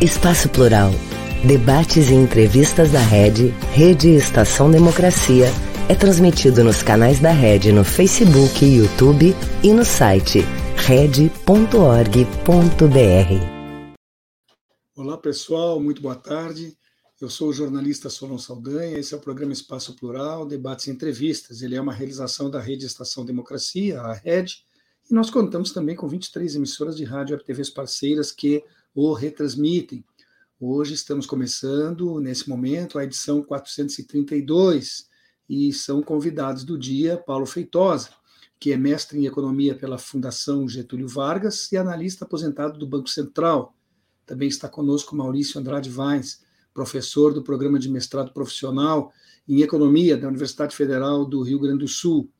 Espaço Plural. Debates e entrevistas da Rede, Rede Estação Democracia, é transmitido nos canais da Rede no Facebook, YouTube e no site rede.org.br. Olá pessoal, muito boa tarde. Eu sou o jornalista Solon Saldanha, esse é o programa Espaço Plural, Debates e Entrevistas. Ele é uma realização da Rede Estação Democracia, a Rede, e nós contamos também com 23 emissoras de rádio e TVs parceiras que o retransmitem. Hoje estamos começando, nesse momento, a edição 432, e são convidados do dia Paulo Feitosa, que é mestre em economia pela Fundação Getúlio Vargas e analista aposentado do Banco Central. Também está conosco Maurício Andrade Vines, professor do programa de mestrado profissional em economia da Universidade Federal do Rio Grande do Sul.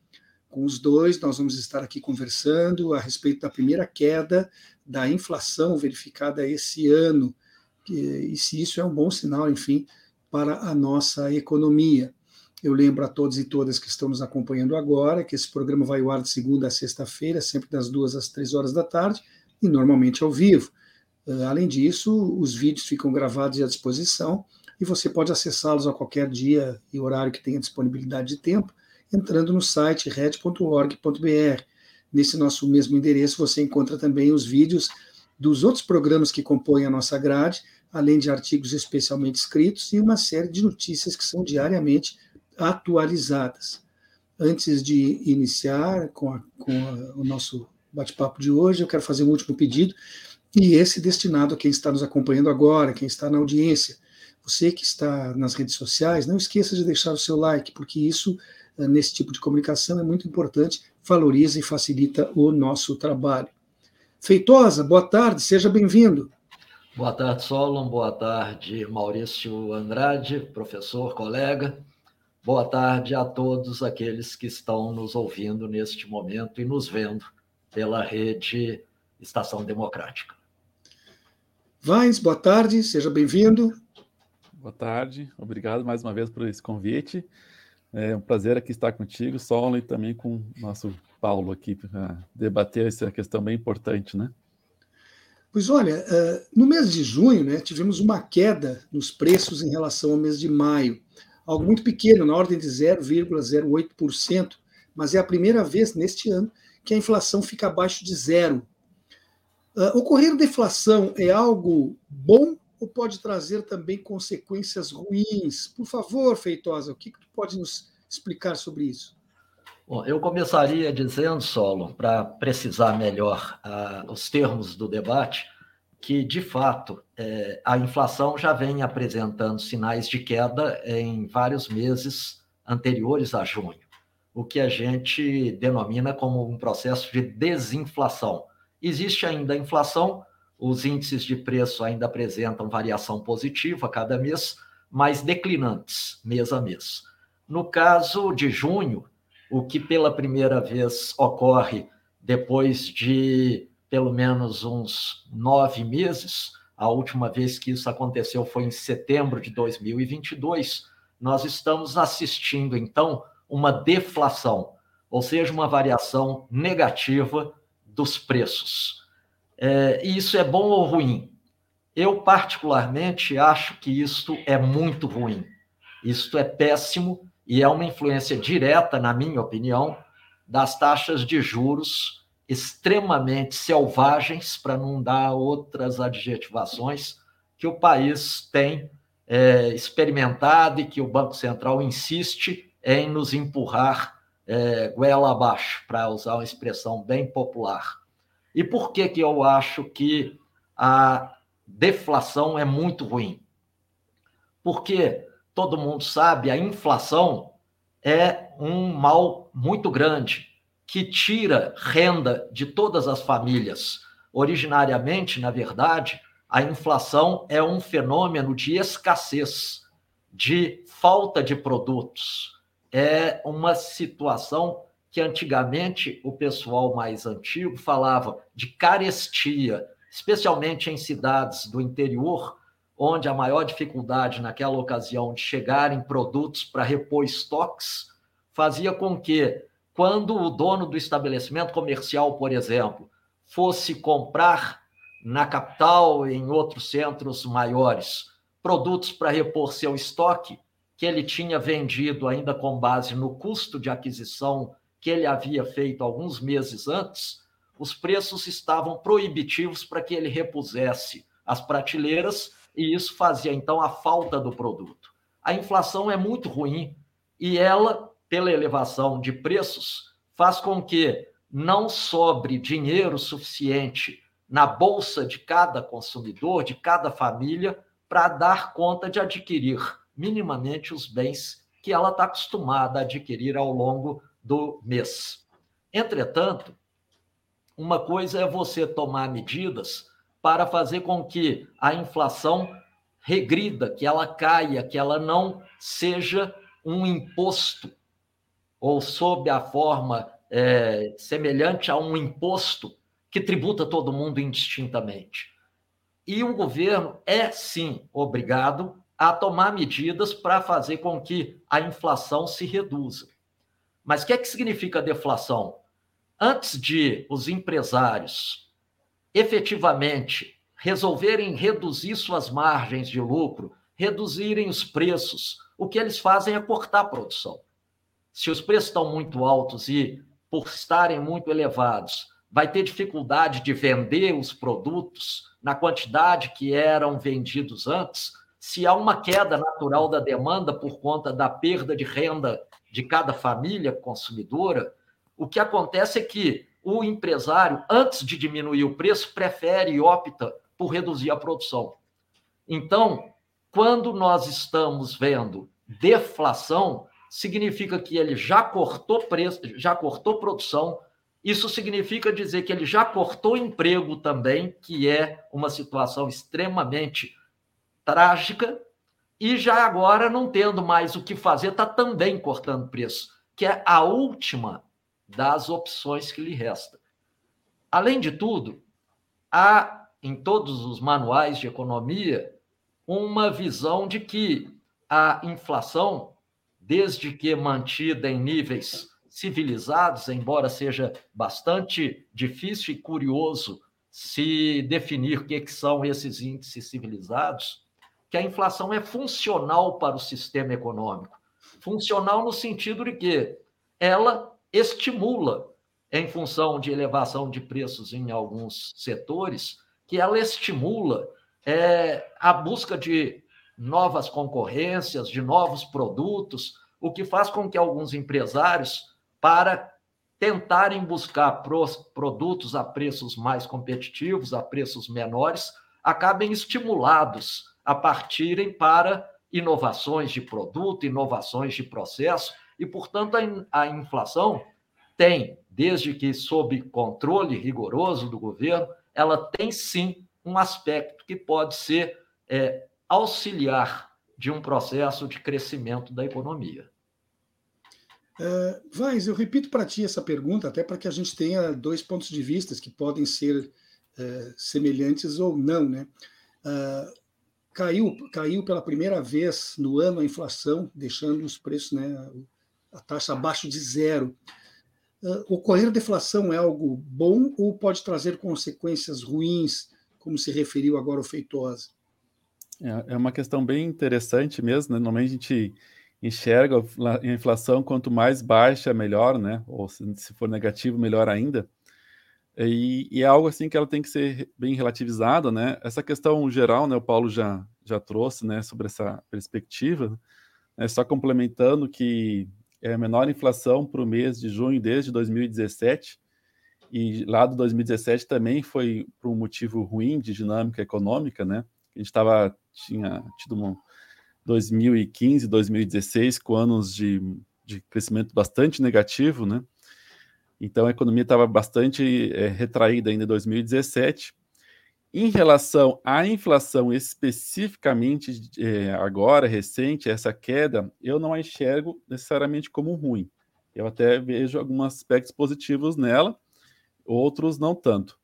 Com os dois, nós vamos estar aqui conversando a respeito da primeira queda da inflação verificada esse ano, e se isso é um bom sinal, enfim, para a nossa economia. Eu lembro a todos e todas que estão nos acompanhando agora que esse programa vai ao ar de segunda a sexta-feira, sempre das duas às três horas da tarde, e normalmente ao vivo. Eh, além disso, os vídeos ficam gravados e à disposição e você pode acessá-los a qualquer dia e horário que tenha disponibilidade de tempo, entrando no site red.org.br. Nesse nosso mesmo endereço você encontra também os vídeos dos outros programas que compõem a nossa grade, além de artigos especialmente escritos e uma série de notícias que são diariamente atualizadas. Antes de iniciar com, a, com a, o nosso bate-papo de hoje, eu quero fazer um último pedido e esse destinado a quem está nos acompanhando agora, quem está na audiência. Você que está nas redes sociais, não esqueça de deixar o seu like, porque isso, eh, nesse tipo de comunicação, é muito importante, valoriza e facilita o nosso trabalho. Feitosa, boa tarde, seja bem-vindo. Boa tarde, Solon. Boa tarde, Maurício Andrade, professor, colega. Boa tarde a todos aqueles que estão nos ouvindo neste momento e nos vendo pela rede Estação Democrática. Vines, boa tarde, seja bem-vindo. Boa tarde, obrigado mais uma vez por esse convite. É um prazer aqui estar contigo, Solon, e também com o nosso Paulo aqui para debater essa questão bem importante, né? Pois olha, eh, no mês de junho, né, tivemos uma queda nos preços em relação ao mês de maio, algo muito pequeno, na ordem de 0,08%, mas é a primeira vez neste ano que a inflação fica abaixo de zero, Uh, ocorrer deflação é algo bom ou pode trazer também consequências ruins? Por favor, Feitosa, o que, que tu pode nos explicar sobre isso? Bom, eu começaria dizendo, Solo, para precisar melhor uh, os termos do debate, que, de fato, é, a inflação já vem apresentando sinais de queda em vários meses anteriores a junho, o que a gente denomina como um processo de desinflação Existe ainda a inflação, os índices de preço ainda apresentam variação positiva cada mês, mas declinantes mês a mês. No caso de junho, o que pela primeira vez ocorre depois de pelo menos uns nove meses, a última vez que isso aconteceu foi em setembro de 2022, nós estamos assistindo então uma deflação, ou seja, uma variação negativa dos preços. É, isso é bom ou ruim? Eu, particularmente, acho que isto é muito ruim. Isto é péssimo e é uma influência direta, na minha opinião, das taxas de juros extremamente selvagens, para não dar outras adjetivações, que o país tem é, experimentado e que o Banco Central insiste em nos empurrar é, goela abaixo, para usar uma expressão bem popular. E por que, que eu acho que a deflação é muito ruim? Porque todo mundo sabe, a inflação é um mal muito grande que tira renda de todas as famílias. Originariamente, na verdade, a inflação é um fenômeno de escassez, de falta de produtos é uma situação que antigamente o pessoal mais antigo falava de carestia, especialmente em cidades do interior, onde a maior dificuldade naquela ocasião de chegarem produtos para repor estoques fazia com que, quando o dono do estabelecimento comercial, por exemplo, fosse comprar na capital e em outros centros maiores produtos para repor seu estoque que ele tinha vendido ainda com base no custo de aquisição que ele havia feito alguns meses antes, os preços estavam proibitivos para que ele repusesse as prateleiras e isso fazia então a falta do produto. A inflação é muito ruim e ela, pela elevação de preços, faz com que não sobre dinheiro suficiente na bolsa de cada consumidor, de cada família, para dar conta de adquirir minimamente os bens que ela está acostumada a adquirir ao longo do mês. Entretanto, uma coisa é você tomar medidas para fazer com que a inflação regrida, que ela caia, que ela não seja um imposto ou sob a forma é, semelhante a um imposto que tributa todo mundo indistintamente. E o governo é sim obrigado a tomar medidas para fazer com que a inflação se reduza. Mas o que é que significa deflação? Antes de os empresários efetivamente resolverem reduzir suas margens de lucro, reduzirem os preços, o que eles fazem é cortar a produção. Se os preços estão muito altos e, por estarem muito elevados, vai ter dificuldade de vender os produtos na quantidade que eram vendidos antes, se há uma queda natural da demanda por conta da perda de renda de cada família consumidora, o que acontece é que o empresário, antes de diminuir o preço, prefere e opta por reduzir a produção. Então, quando nós estamos vendo deflação, significa que ele já cortou preço, já cortou produção. Isso significa dizer que ele já cortou emprego também, que é uma situação extremamente trágica e já agora, não tendo mais o que fazer, está também cortando preço, que é a última das opções que lhe resta. Além de tudo, há em todos os manuais de economia uma visão de que a inflação, desde que mantida em níveis civilizados, embora seja bastante difícil e curioso se definir o que, que são esses índices civilizados, que a inflação é funcional para o sistema econômico. Funcional no sentido de que ela estimula, em função de elevação de preços em alguns setores, que ela estimula é, a busca de novas concorrências, de novos produtos, o que faz com que alguns empresários, para tentarem buscar produtos a preços mais competitivos, a preços menores, acabem estimulados a partirem para inovações de produto, inovações de processo, e, portanto, a, inflação tem, desde que sob controle rigoroso do governo, ela tem sim um aspecto que pode ser é, auxiliar de um processo de crescimento da economia. Uh, Vaz, eu repito para ti essa pergunta, até para que a gente tenha dois pontos de vista que podem ser uh, semelhantes ou não. Né? Uh, caiu, caiu pela primeira vez no ano a inflação, deixando os preços, né, a taxa abaixo de zero. Uh, ocorrer deflação é algo bom ou pode trazer consequências ruins, como se referiu agora o Feitosa? É, é uma questão bem interessante mesmo. Né? Normalmente a gente enxerga a inflação quanto mais baixa, melhor, né? Ou se, se for negativo, melhor ainda. E, e, é algo assim que ela tem que ser bem relativizada, né? Essa questão geral, né? O Paulo já, já trouxe, né? Sobre essa perspectiva, né? Só complementando que é a menor inflação para o mês de junho desde 2017 e lá do 2017 também foi por um motivo ruim de dinâmica econômica, né? A gente estava tinha tido um 2015, 2016 com anos de, de crescimento bastante negativo, né? Então a economia estava bastante é, retraída ainda em 2017. Em relação à inflação especificamente é, agora, recente, essa queda, eu não a enxergo necessariamente como ruim. Eu até vejo alguns aspectos positivos nela, outros não tanto.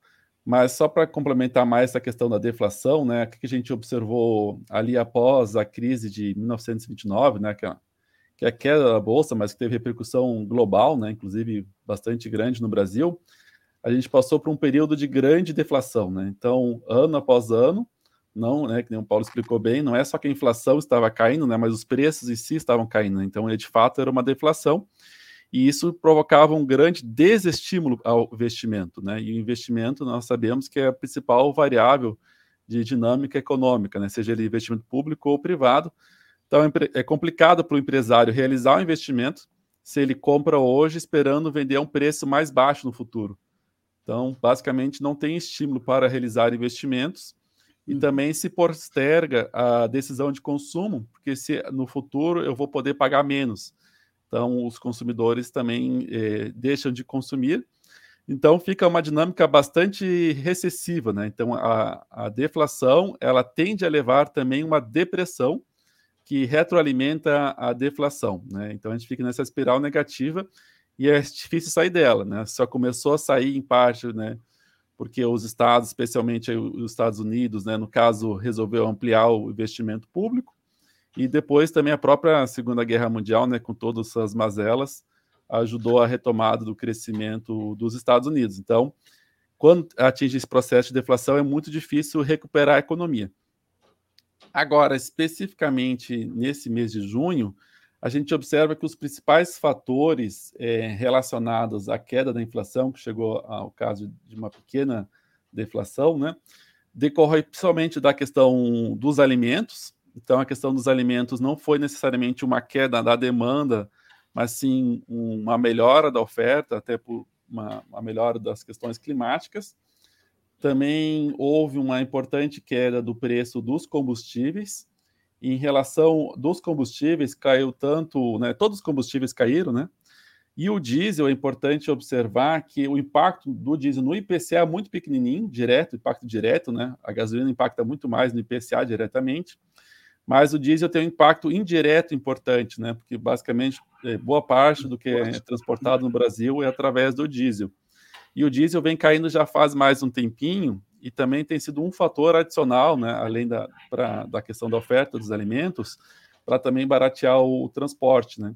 Mas só para complementar mais essa questão da deflação, né, o que a gente observou ali após a crise de 1929, né, que que é a queda da bolsa, mas que teve repercussão global, né, inclusive bastante grande no Brasil, a gente passou por um período de grande deflação, né? Então, ano após ano, não, né, que nem o Paulo explicou bem, não é só que a inflação estava caindo, né, mas os preços em si estavam caindo. Né? Então, de fato, era uma deflação e isso provocava um grande desestímulo ao investimento, né? E o investimento nós sabemos que é a principal variável de dinâmica econômica, né? Seja ele investimento público ou privado. Então é complicado para o empresário realizar o investimento se ele compra hoje esperando vender a um preço mais baixo no futuro. Então, basicamente, não tem estímulo para realizar investimentos e uhum. também se posterga a decisão de consumo, porque se no futuro eu vou poder pagar menos. Então, os consumidores também eh, deixam de consumir. Então, fica uma dinâmica bastante recessiva, né? Então, a, a deflação, ela tende a levar também uma depressão que retroalimenta a deflação, né? Então, a gente fica nessa espiral negativa e é difícil sair dela, né? Só começou a sair em parte, né? Porque os estados, especialmente os Estados Unidos, né, no caso, resolveu ampliar o investimento público, e depois também a própria Segunda Guerra Mundial, né, com todas suas mazelas, ajudou a retomada do crescimento dos Estados Unidos. Então, quando atinge esse processo de deflação, é muito difícil recuperar a economia. Agora, especificamente nesse mês de junho, a gente observa que os principais fatores é, relacionados à queda da inflação, que chegou ao caso de uma pequena deflação, né, decorre principalmente da questão dos alimentos, então, a questão dos alimentos não foi necessariamente uma queda da demanda, mas sim uma melhora da oferta, até por uma, uma melhora das questões climáticas. Também houve uma importante queda do preço dos combustíveis. Em relação dos combustíveis, caiu tanto, né, todos os combustíveis caíram, né? E o diesel, é importante observar que o impacto do diesel no IPCA é muito pequenininho, direto, impacto direto, né? A gasolina impacta muito mais no IPCA diretamente mas o diesel tem um impacto indireto importante, né? Porque basicamente é, boa parte do que é transportado no Brasil é através do diesel. E o diesel vem caindo já faz mais um tempinho e também tem sido um fator adicional, né? Além da, pra, da questão da oferta dos alimentos, para também baratear o, transporte, né?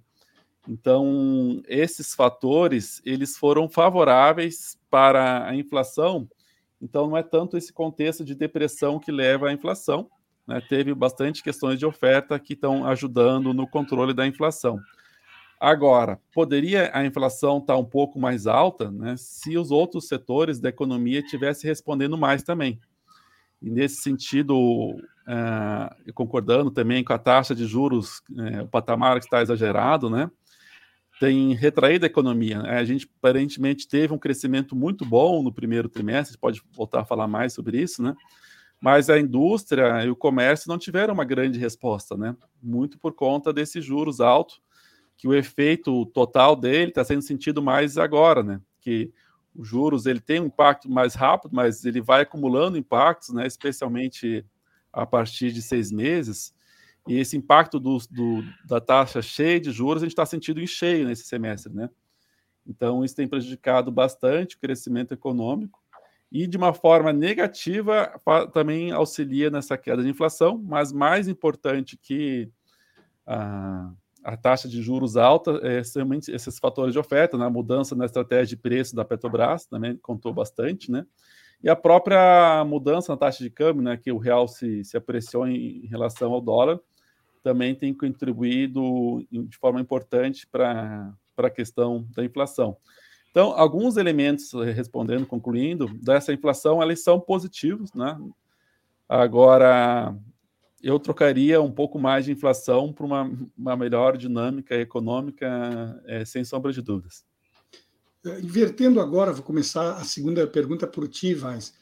Então, esses fatores, eles foram favoráveis para a inflação. Então, não é tanto esse contexto de depressão que leva à inflação, né, teve bastante questões de oferta que estão ajudando no controle da inflação. Agora, poderia a inflação estar tá um pouco mais alta né, se os outros setores da economia estivessem respondendo mais também. E nesse sentido, uh, concordando também com a taxa de juros, uh, o patamar que está exagerado, né, tem retraído a economia. A gente aparentemente teve um crescimento muito bom no primeiro trimestre, pode voltar a falar mais sobre isso, né? mas a indústria e o comércio não tiveram uma grande resposta, né? Muito por conta desses juros altos, que o efeito total dele está sendo sentido mais agora, né? Que os juros ele tem um impacto mais rápido, mas ele vai acumulando impactos, né? Especialmente a partir de seis meses. E esse impacto do, do da taxa cheia de juros a gente está sentindo em cheio nesse semestre, né? Então isso tem prejudicado bastante o crescimento econômico e de uma forma negativa também auxilia nessa queda de inflação, mas mais importante que a, a taxa de juros alta é somente esses fatores de oferta, né? a mudança na estratégia de preço da Petrobras também contou bastante, né? E a própria mudança na taxa de câmbio, né, que o real se, se apreciou em, em relação ao dólar, também tem contribuído de forma importante para a questão da inflação. Então, alguns elementos, eh, respondendo, concluindo, dessa inflação, eles são positivos, né? Agora, eu trocaria um pouco mais de inflação por uma, uma melhor dinâmica econômica, é, sem sombra de dúvidas. Eh, invertendo agora, vou começar a segunda pergunta por ti, Vaz.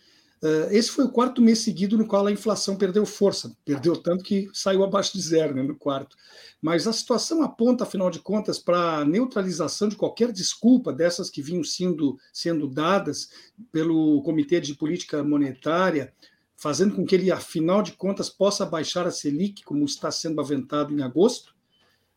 Esse foi o quarto mês seguido no qual a inflação perdeu força, perdeu tanto que saiu abaixo de zero né, no quarto. Mas a situação aponta, afinal de contas, para a neutralização de qualquer desculpa dessas que vinham sendo, sendo dadas pelo Comitê de Política Monetária, fazendo com que ele, afinal de contas, possa baixar a Selic, como está sendo aventado em agosto.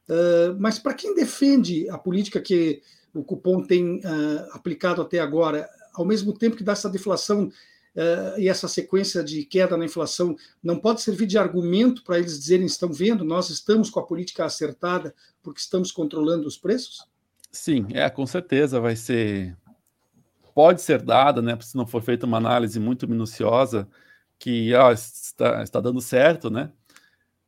Uh, mas para quem defende a política que o cupom tem uh, aplicado até agora, ao mesmo tempo que dá essa deflação uh, e essa sequência de queda na inflação não pode servir de argumento para eles dizerem: estão vendo, nós estamos com a política acertada porque estamos controlando os preços? Sim, é, com certeza vai ser pode ser dada, né, se não for feita uma análise muito minuciosa, que ó, está, está dando certo, né?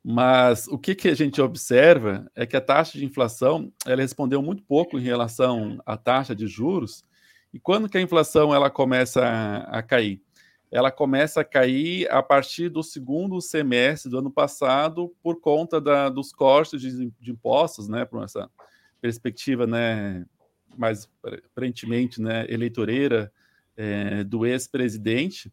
Mas o que, que a gente observa é que a taxa de inflação ela respondeu muito pouco em relação à taxa de juros. E quando que a inflação ela começa a, a cair? Ela começa a cair a partir do segundo semestre do ano passado por conta da, dos cortes de, de impostos, né? Por essa perspectiva, né? Mais aparentemente, né? Eleitoreira é, do ex-presidente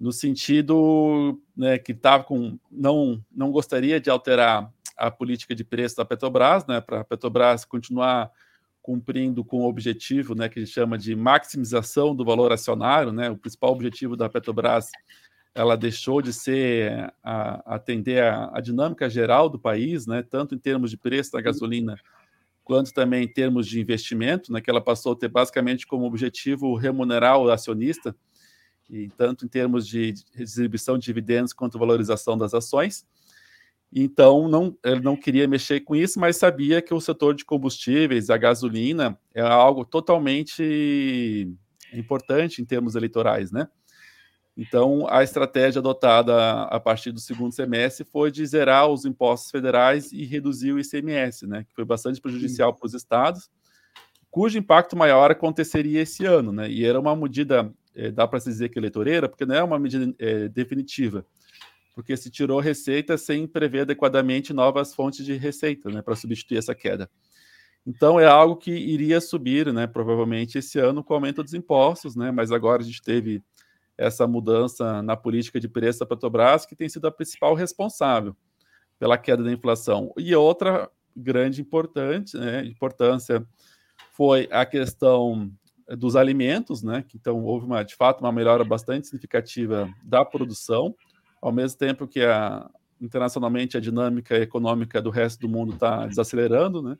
no sentido né, que tava com não não gostaria de alterar a política de preço da Petrobras, né, para a Petrobras continuar cumprindo com o objetivo, né, que a gente chama de maximização do valor acionário, né, o principal objetivo da Petrobras, ela deixou de ser a, atender a, a, dinâmica geral do país, né, tanto em termos de preço da gasolina quanto também em termos de investimento, né, que ela passou a ter basicamente como objetivo remunerar o acionista, e tanto em termos de distribuição de dividendos quanto valorização das ações. Então, não, ele não queria mexer com isso, mas sabia que o setor de combustíveis, a gasolina, é algo totalmente importante em termos eleitorais, né? Então, a estratégia adotada a partir do segundo semestre foi de zerar os impostos federais e reduzir o ICMS, né? Que foi bastante prejudicial para os estados, cujo impacto maior aconteceria esse ano, né? E era uma medida é, dá para se dizer que é eleitoreira, porque não é uma medida é, definitiva, porque se tirou receita sem prever adequadamente novas fontes de receita, né, para substituir essa queda. Então é algo que iria subir, né, provavelmente esse ano com o aumento dos impostos, né, mas agora a gente teve essa mudança na política de preço da Petrobras, que tem sido a principal responsável pela queda da inflação. E outra grande importante, né, importância foi a questão dos alimentos, né? Então houve uma, de fato uma melhora bastante significativa da produção, ao mesmo tempo que a, internacionalmente a dinâmica econômica do resto do mundo está desacelerando, né?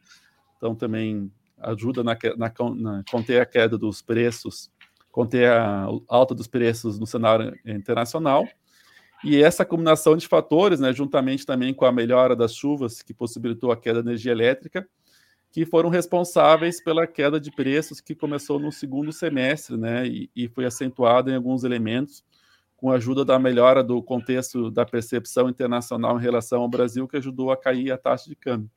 Então também ajuda na, na, na, conter a queda dos preços, conter a alta dos preços no cenário internacional. E essa combinação de fatores, né, juntamente também com a melhora das chuvas que possibilitou a queda da energia elétrica, que foram responsáveis pela queda de preços que começou no segundo semestre, né, e, e foi acentuada em alguns elementos com a ajuda da melhora do contexto da percepção internacional em relação ao Brasil, que ajudou a cair a taxa de câmbio.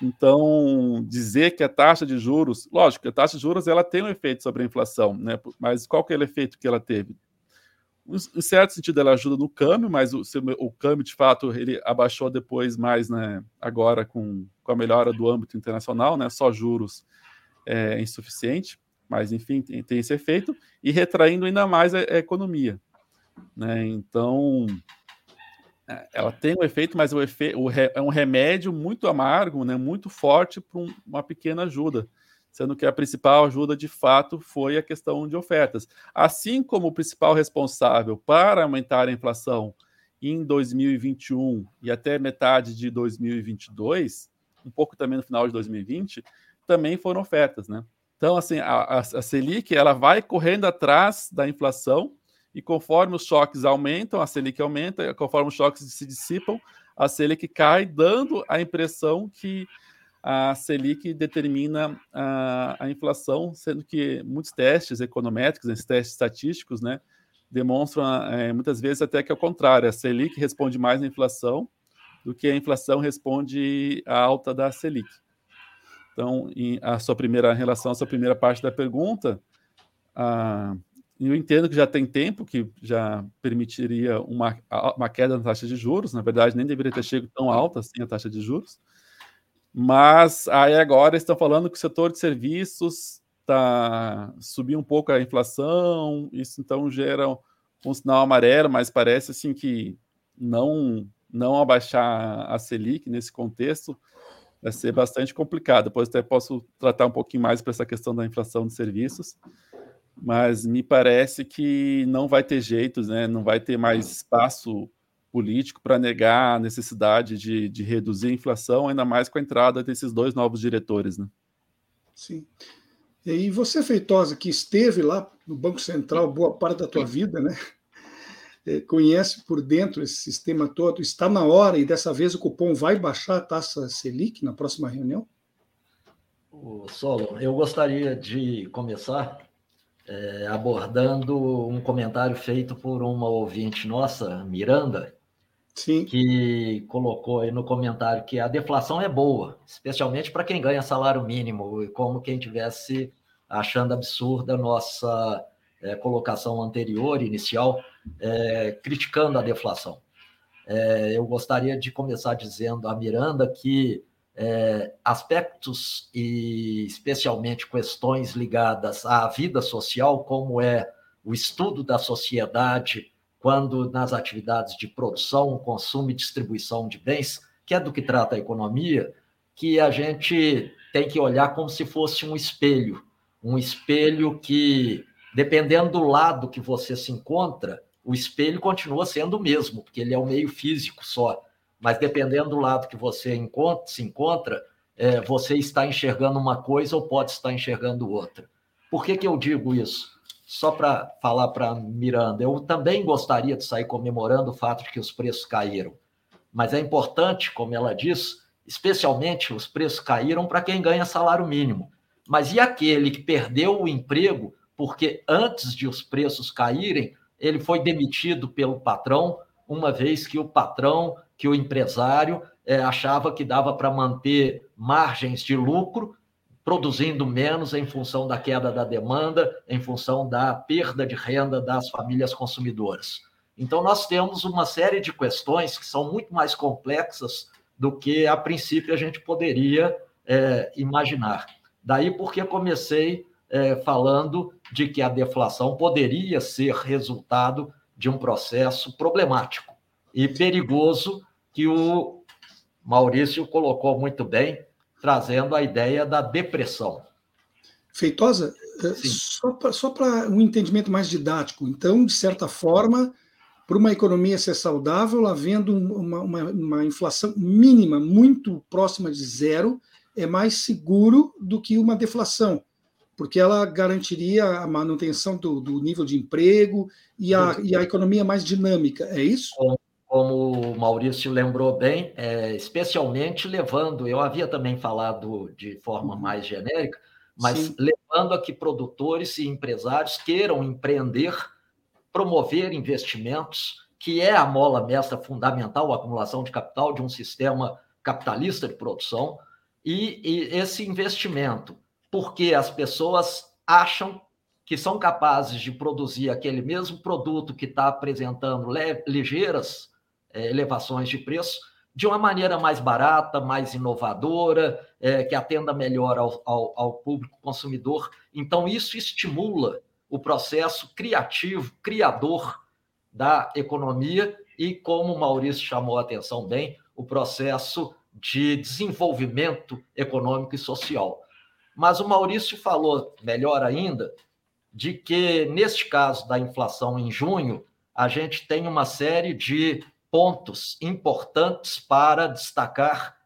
Então, dizer que a taxa de juros, lógico, a taxa de juros ela tem um efeito sobre a inflação, né? Mas qual que é o efeito que ela teve? Em certo sentido, ela ajuda no câmbio, mas o, o câmbio, de fato, ele abaixou depois mais, né? Agora com com a melhora do âmbito internacional, né? Só juros é insuficiente, mas enfim, tem, tem esse efeito, e retraindo ainda mais a, a economia. Né? Então, é, ela tem um efeito, mas o efe, o re, é um remédio muito amargo, né? muito forte para um, uma pequena ajuda, sendo que a principal ajuda de fato foi a questão de ofertas. Assim como o principal responsável para aumentar a inflação em 2021 e até metade de 2022 um pouco também no final de 2020, também foram ofertas, né? Então, assim, a, a, Selic, ela vai correndo atrás da inflação e conforme os choques aumentam, a Selic aumenta, conforme os choques se dissipam, a Selic cai, dando a impressão que a Selic determina a, a inflação, sendo que muitos testes econométricos, esses testes estatísticos, né, demonstram é, muitas vezes até que é o contrário, a Selic responde mais à inflação do que a inflação responde à alta da Selic. Então, em a sua primeira relação à sua primeira parte da pergunta, eu entendo que já tem tempo que já permitiria uma, uma queda na taxa de juros, na verdade, nem deveria ter chegado tão alta assim a taxa de juros. Mas aí agora estão falando que o setor de serviços está subindo um pouco a inflação, isso então gera um sinal amarelo, mas parece assim que não não abaixar a Selic nesse contexto vai ser bastante complicado. Depois até posso tratar um pouquinho mais para essa questão da inflação de serviços, mas me parece que não vai ter jeito, né? não vai ter mais espaço político para negar a necessidade de, de reduzir a inflação, ainda mais com a entrada desses dois novos diretores. Né? Sim. E você, Feitosa, que esteve lá no Banco Central boa parte da tua vida, né? É, conhece por dentro esse sistema todo, está na hora e dessa vez o cupom vai baixar a taxa Selic na próxima reunião? O Solo, eu gostaria de começar é, abordando um comentário feito por uma ouvinte nossa, Miranda, Sim. que colocou aí no comentário que a deflação é boa, especialmente para quem ganha salário mínimo, e como quem tivesse achando absurda a nossa é, colocação anterior, inicial, é, criticando a deflação. É, eu gostaria de começar dizendo a Miranda que é, aspectos e especialmente questões ligadas à vida social, como é o estudo da sociedade, quando nas atividades de produção, consumo e distribuição de bens, que é do que trata a economia, que a gente tem que olhar como se fosse um espelho, um espelho que, dependendo do lado que você se encontra, o espelho continua sendo o mesmo, porque ele é o meio físico só. Mas dependendo do lado que você encontra, se encontra, é, você está enxergando uma coisa ou pode estar enxergando outra. Por que, que eu digo isso? Só para falar para Miranda, eu também gostaria de sair comemorando o fato de que os preços caíram. Mas é importante, como ela diz, especialmente os preços caíram para quem ganha salário mínimo. Mas e aquele que perdeu o emprego porque antes de os preços caírem, ele foi demitido pelo patrão, uma vez que o patrão, que o empresário é, achava que dava para manter margens de lucro, produzindo menos em função da queda da demanda, em função da perda de renda das famílias consumidoras. Então, nós temos uma série de questões que são muito mais complexas do que, a princípio, a gente poderia é, imaginar. Daí porque comecei é, falando de que a deflação poderia ser resultado de um processo problemático e perigoso que o Maurício colocou muito bem, trazendo a ideia da depressão. Feitosa, é, só para um entendimento mais didático, então, de certa forma, para uma economia ser saudável, havendo uma, uma, uma inflação mínima muito próxima de zero, é mais seguro do que uma deflação, porque ela garantiria a manutenção do, do nível de emprego e a, e a, economia mais dinâmica, é isso? Como, como o Maurício lembrou bem, é, especialmente levando, eu havia também falado de forma uhum. mais genérica, mas Sim. levando a que produtores e empresários queiram empreender, promover investimentos, que é a mola mestra fundamental, a acumulação de capital de um sistema capitalista de produção, e, e esse investimento, porque as pessoas acham que são capazes de produzir aquele mesmo produto que está apresentando ligeiras é, elevações de preço de uma maneira mais barata, mais inovadora, é, que atenda melhor ao, ao, ao, público consumidor. Então, isso estimula o processo criativo, criador da economia e, como o Maurício chamou a atenção bem, o processo de desenvolvimento econômico e social. Mas o Maurício falou, melhor ainda, de que, neste caso da inflação em junho, a gente tem uma série de pontos importantes para destacar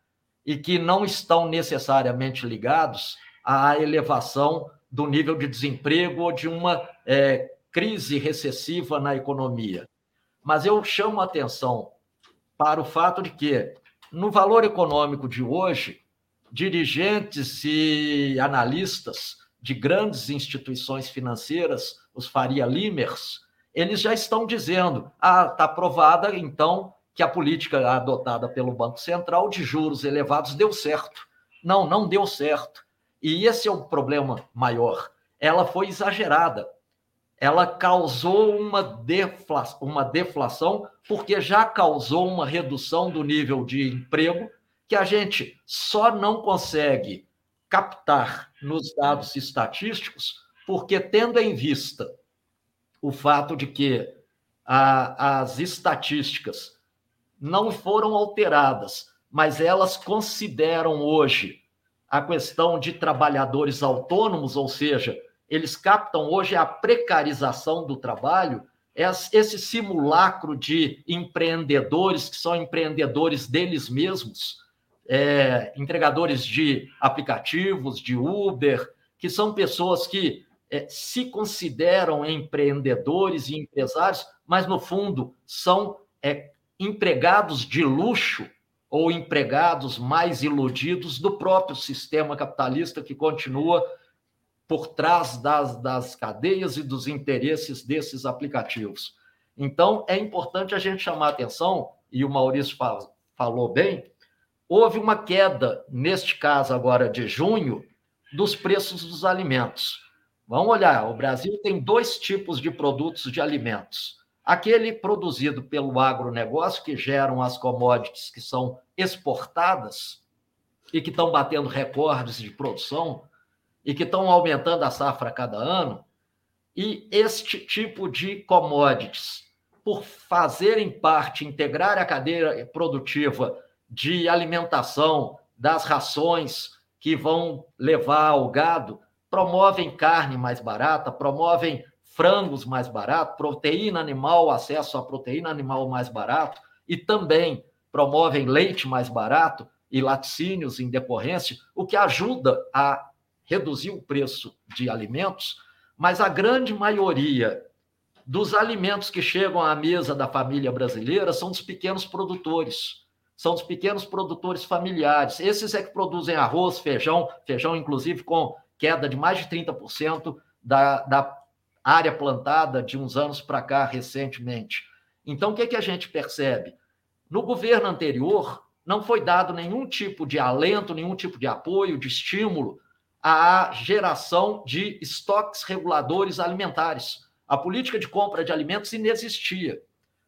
e que não estão necessariamente ligados à elevação do nível de desemprego ou de uma é, crise recessiva na economia. Mas eu chamo a atenção para o fato de que no valor econômico de hoje, dirigentes e analistas de grandes instituições financeiras, os Faria Limers, eles já estão dizendo: ah, está provada então que a política adotada pelo Banco Central de juros elevados deu certo. Não, não deu certo. E esse é o problema maior. Ela foi exagerada ela causou uma, defla uma deflação, porque já causou uma redução do nível de emprego, que a gente só não consegue captar nos dados estatísticos, porque tendo em vista o fato de que a, as estatísticas não foram alteradas, mas elas consideram hoje a questão de trabalhadores autônomos, ou seja, eles captam hoje a precarização do trabalho, esse simulacro de empreendedores que são empreendedores deles mesmos, é, entregadores de aplicativos, de Uber, que são pessoas que é, se consideram empreendedores e empresários, mas no fundo são é, empregados de luxo ou empregados mais iludidos do próprio sistema capitalista que continua por trás das, das cadeias e dos interesses desses aplicativos. Então, é importante a gente chamar a atenção, e o Maurício falou bem, houve uma queda, neste caso agora de junho, dos preços dos alimentos. Vamos olhar, o Brasil tem dois tipos de produtos de alimentos. Aquele produzido pelo agronegócio, que geram as commodities que são exportadas e que estão batendo recordes de produção e que estão aumentando a safra a cada ano. E este tipo de commodities, por fazerem parte, integrar a cadeia produtiva de alimentação das rações que vão levar ao gado, promovem carne mais barata, promovem frangos mais barato, proteína animal, acesso à proteína animal mais barato, e também promovem leite mais barato e laticínios em decorrência, o que ajuda a reduzir o preço de alimentos, mas a grande maioria dos alimentos que chegam à mesa da família brasileira são dos pequenos produtores, são dos pequenos produtores familiares. Esses é que produzem arroz, feijão, feijão inclusive com queda de mais de 30% da, da área plantada de uns anos para cá, recentemente. Então, o que, é que a gente percebe? No governo anterior, não foi dado nenhum tipo de alento, nenhum tipo de apoio, de estímulo à geração de estoques reguladores alimentares. A política de compra de alimentos inexistia.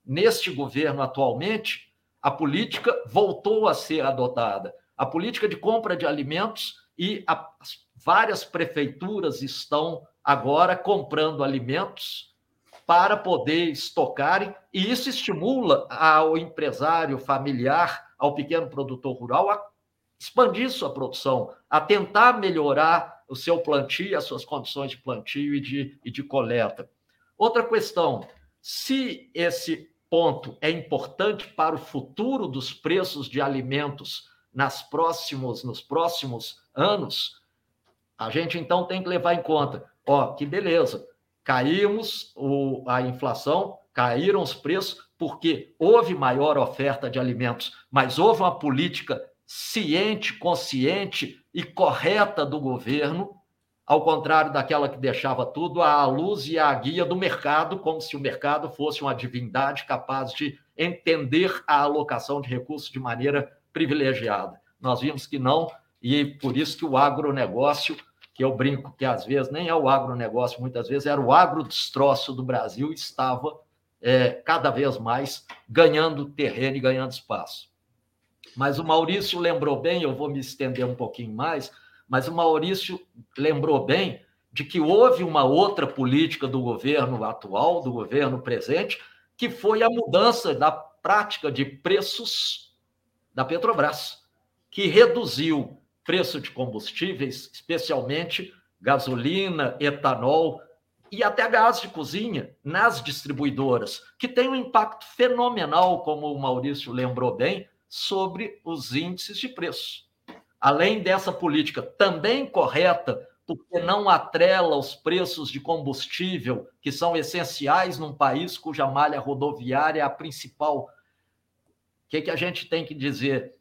Neste governo atualmente, a política voltou a ser adotada. A política de compra de alimentos e as várias prefeituras estão agora comprando alimentos para poder estocarem, e isso estimula ao empresário familiar, ao pequeno produtor rural, a expandir sua produção, a tentar melhorar o seu plantio, as suas condições de plantio e de, e de coleta. Outra questão: se esse ponto é importante para o futuro dos preços de alimentos nas próximos, nos próximos anos, a gente então tem que levar em conta Ó, que beleza. Caímos o, a inflação, caíram os preços, porque houve maior oferta de alimentos, mas houve uma política ciente, consciente e correta do governo, ao contrário daquela que deixava tudo à luz e à guia do mercado, como se o mercado fosse uma divindade capaz de entender a alocação de recursos de maneira privilegiada. Nós vimos que não, e por isso que o agronegócio que eu brinco que às vezes nem é o agronegócio, muitas vezes era o agrodestroço do Brasil, estava é, cada vez mais ganhando terreno e ganhando espaço. Mas o Maurício lembrou bem, eu vou me estender um pouquinho mais, mas o Maurício lembrou bem de que houve uma outra política do governo atual, do governo presente, que foi a mudança da prática de preços da Petrobras, que reduziu preço de combustíveis, especialmente gasolina, etanol e até gás de cozinha nas distribuidoras, que tem um impacto fenomenal, como o Maurício lembrou bem, sobre os índices de preço. Além dessa política também correta, porque não atrela os preços de combustível, que são essenciais num país cuja malha rodoviária é a principal. O que, que a gente tem que dizer?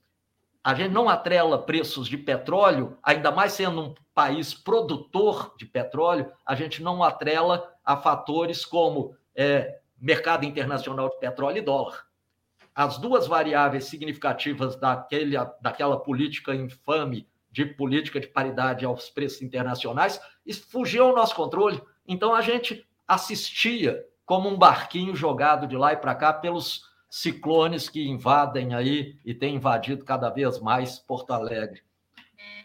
A gente não atrela preços de petróleo, ainda mais sendo um país produtor de petróleo, a gente não atrela a fatores como é, mercado internacional de petróleo e dólar. As duas variáveis significativas daquele, daquela política infame de política de paridade aos preços internacionais fugiu ao nosso controle. Então a gente assistia como um barquinho jogado de lá e para cá pelos ciclones que invadem aí e têm invadido cada vez mais Porto Alegre,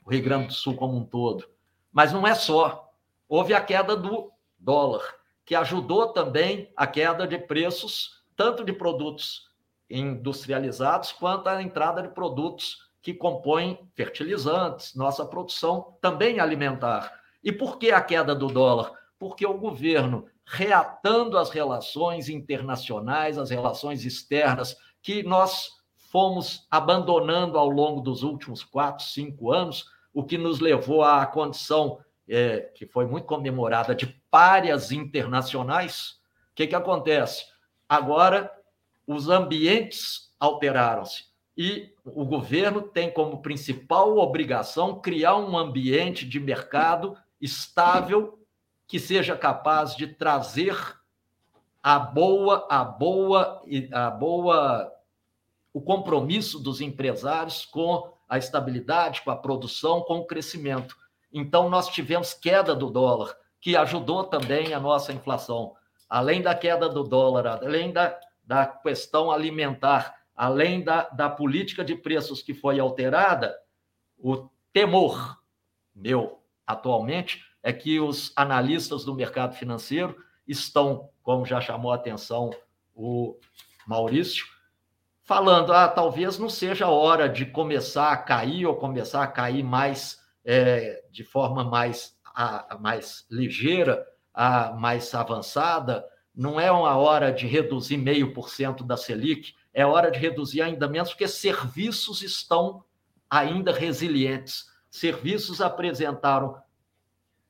o Rio Grande do Sul como um todo. Mas não é só. Houve a queda do dólar, que ajudou também a queda de preços, tanto de produtos industrializados quanto a entrada de produtos que compõem fertilizantes, nossa produção também alimentar. E por que a queda do dólar? Porque o governo reatando as relações internacionais, as relações externas que nós fomos abandonando ao longo dos últimos quatro, cinco anos, o que nos levou à condição é, que foi muito comemorada de párias internacionais. O que, que acontece? Agora, os ambientes alteraram-se e o governo tem como principal obrigação criar um ambiente de mercado estável que seja capaz de trazer a boa, a boa, a boa, o compromisso dos empresários com a estabilidade, com a produção, com o crescimento. Então, nós tivemos queda do dólar, que ajudou também a nossa inflação. Além da queda do dólar, além da, da questão alimentar, além da, da política de preços que foi alterada, o temor meu atualmente é que os analistas do mercado financeiro estão, como já chamou a atenção o Maurício, falando: ah, talvez não seja a hora de começar a cair ou começar a cair mais é, de forma mais, a, mais ligeira, a, mais avançada. Não é uma hora de reduzir meio por cento da Selic, é hora de reduzir ainda menos, porque serviços estão ainda resilientes. Serviços apresentaram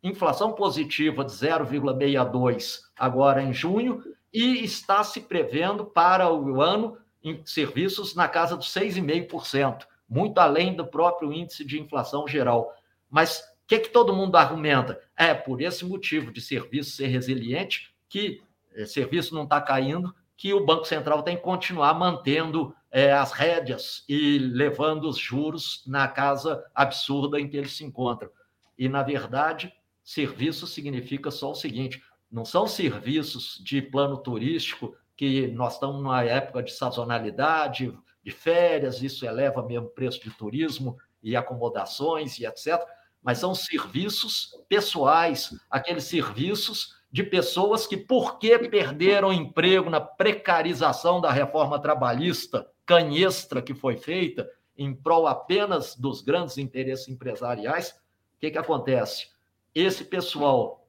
inflação positiva de 0,62 agora em junho e está se prevendo para o ano em serviços na casa dos 6,5%, muito além do próprio índice de inflação geral. Mas o que, que todo mundo argumenta? É por esse motivo de serviço ser resiliente que é, serviço não está caindo, que o Banco Central tem que continuar mantendo é, as rédeas e levando os juros na casa absurda em que eles se encontram. E, na verdade, Serviço significa só o seguinte: não são serviços de plano turístico que nós estamos numa época de sazonalidade, de férias, isso eleva mesmo o preço de turismo e acomodações e etc. Mas são serviços pessoais, aqueles serviços de pessoas que, porque perderam emprego na precarização da reforma trabalhista canhestra que foi feita, em prol apenas dos grandes interesses empresariais, o que, que acontece? Esse pessoal,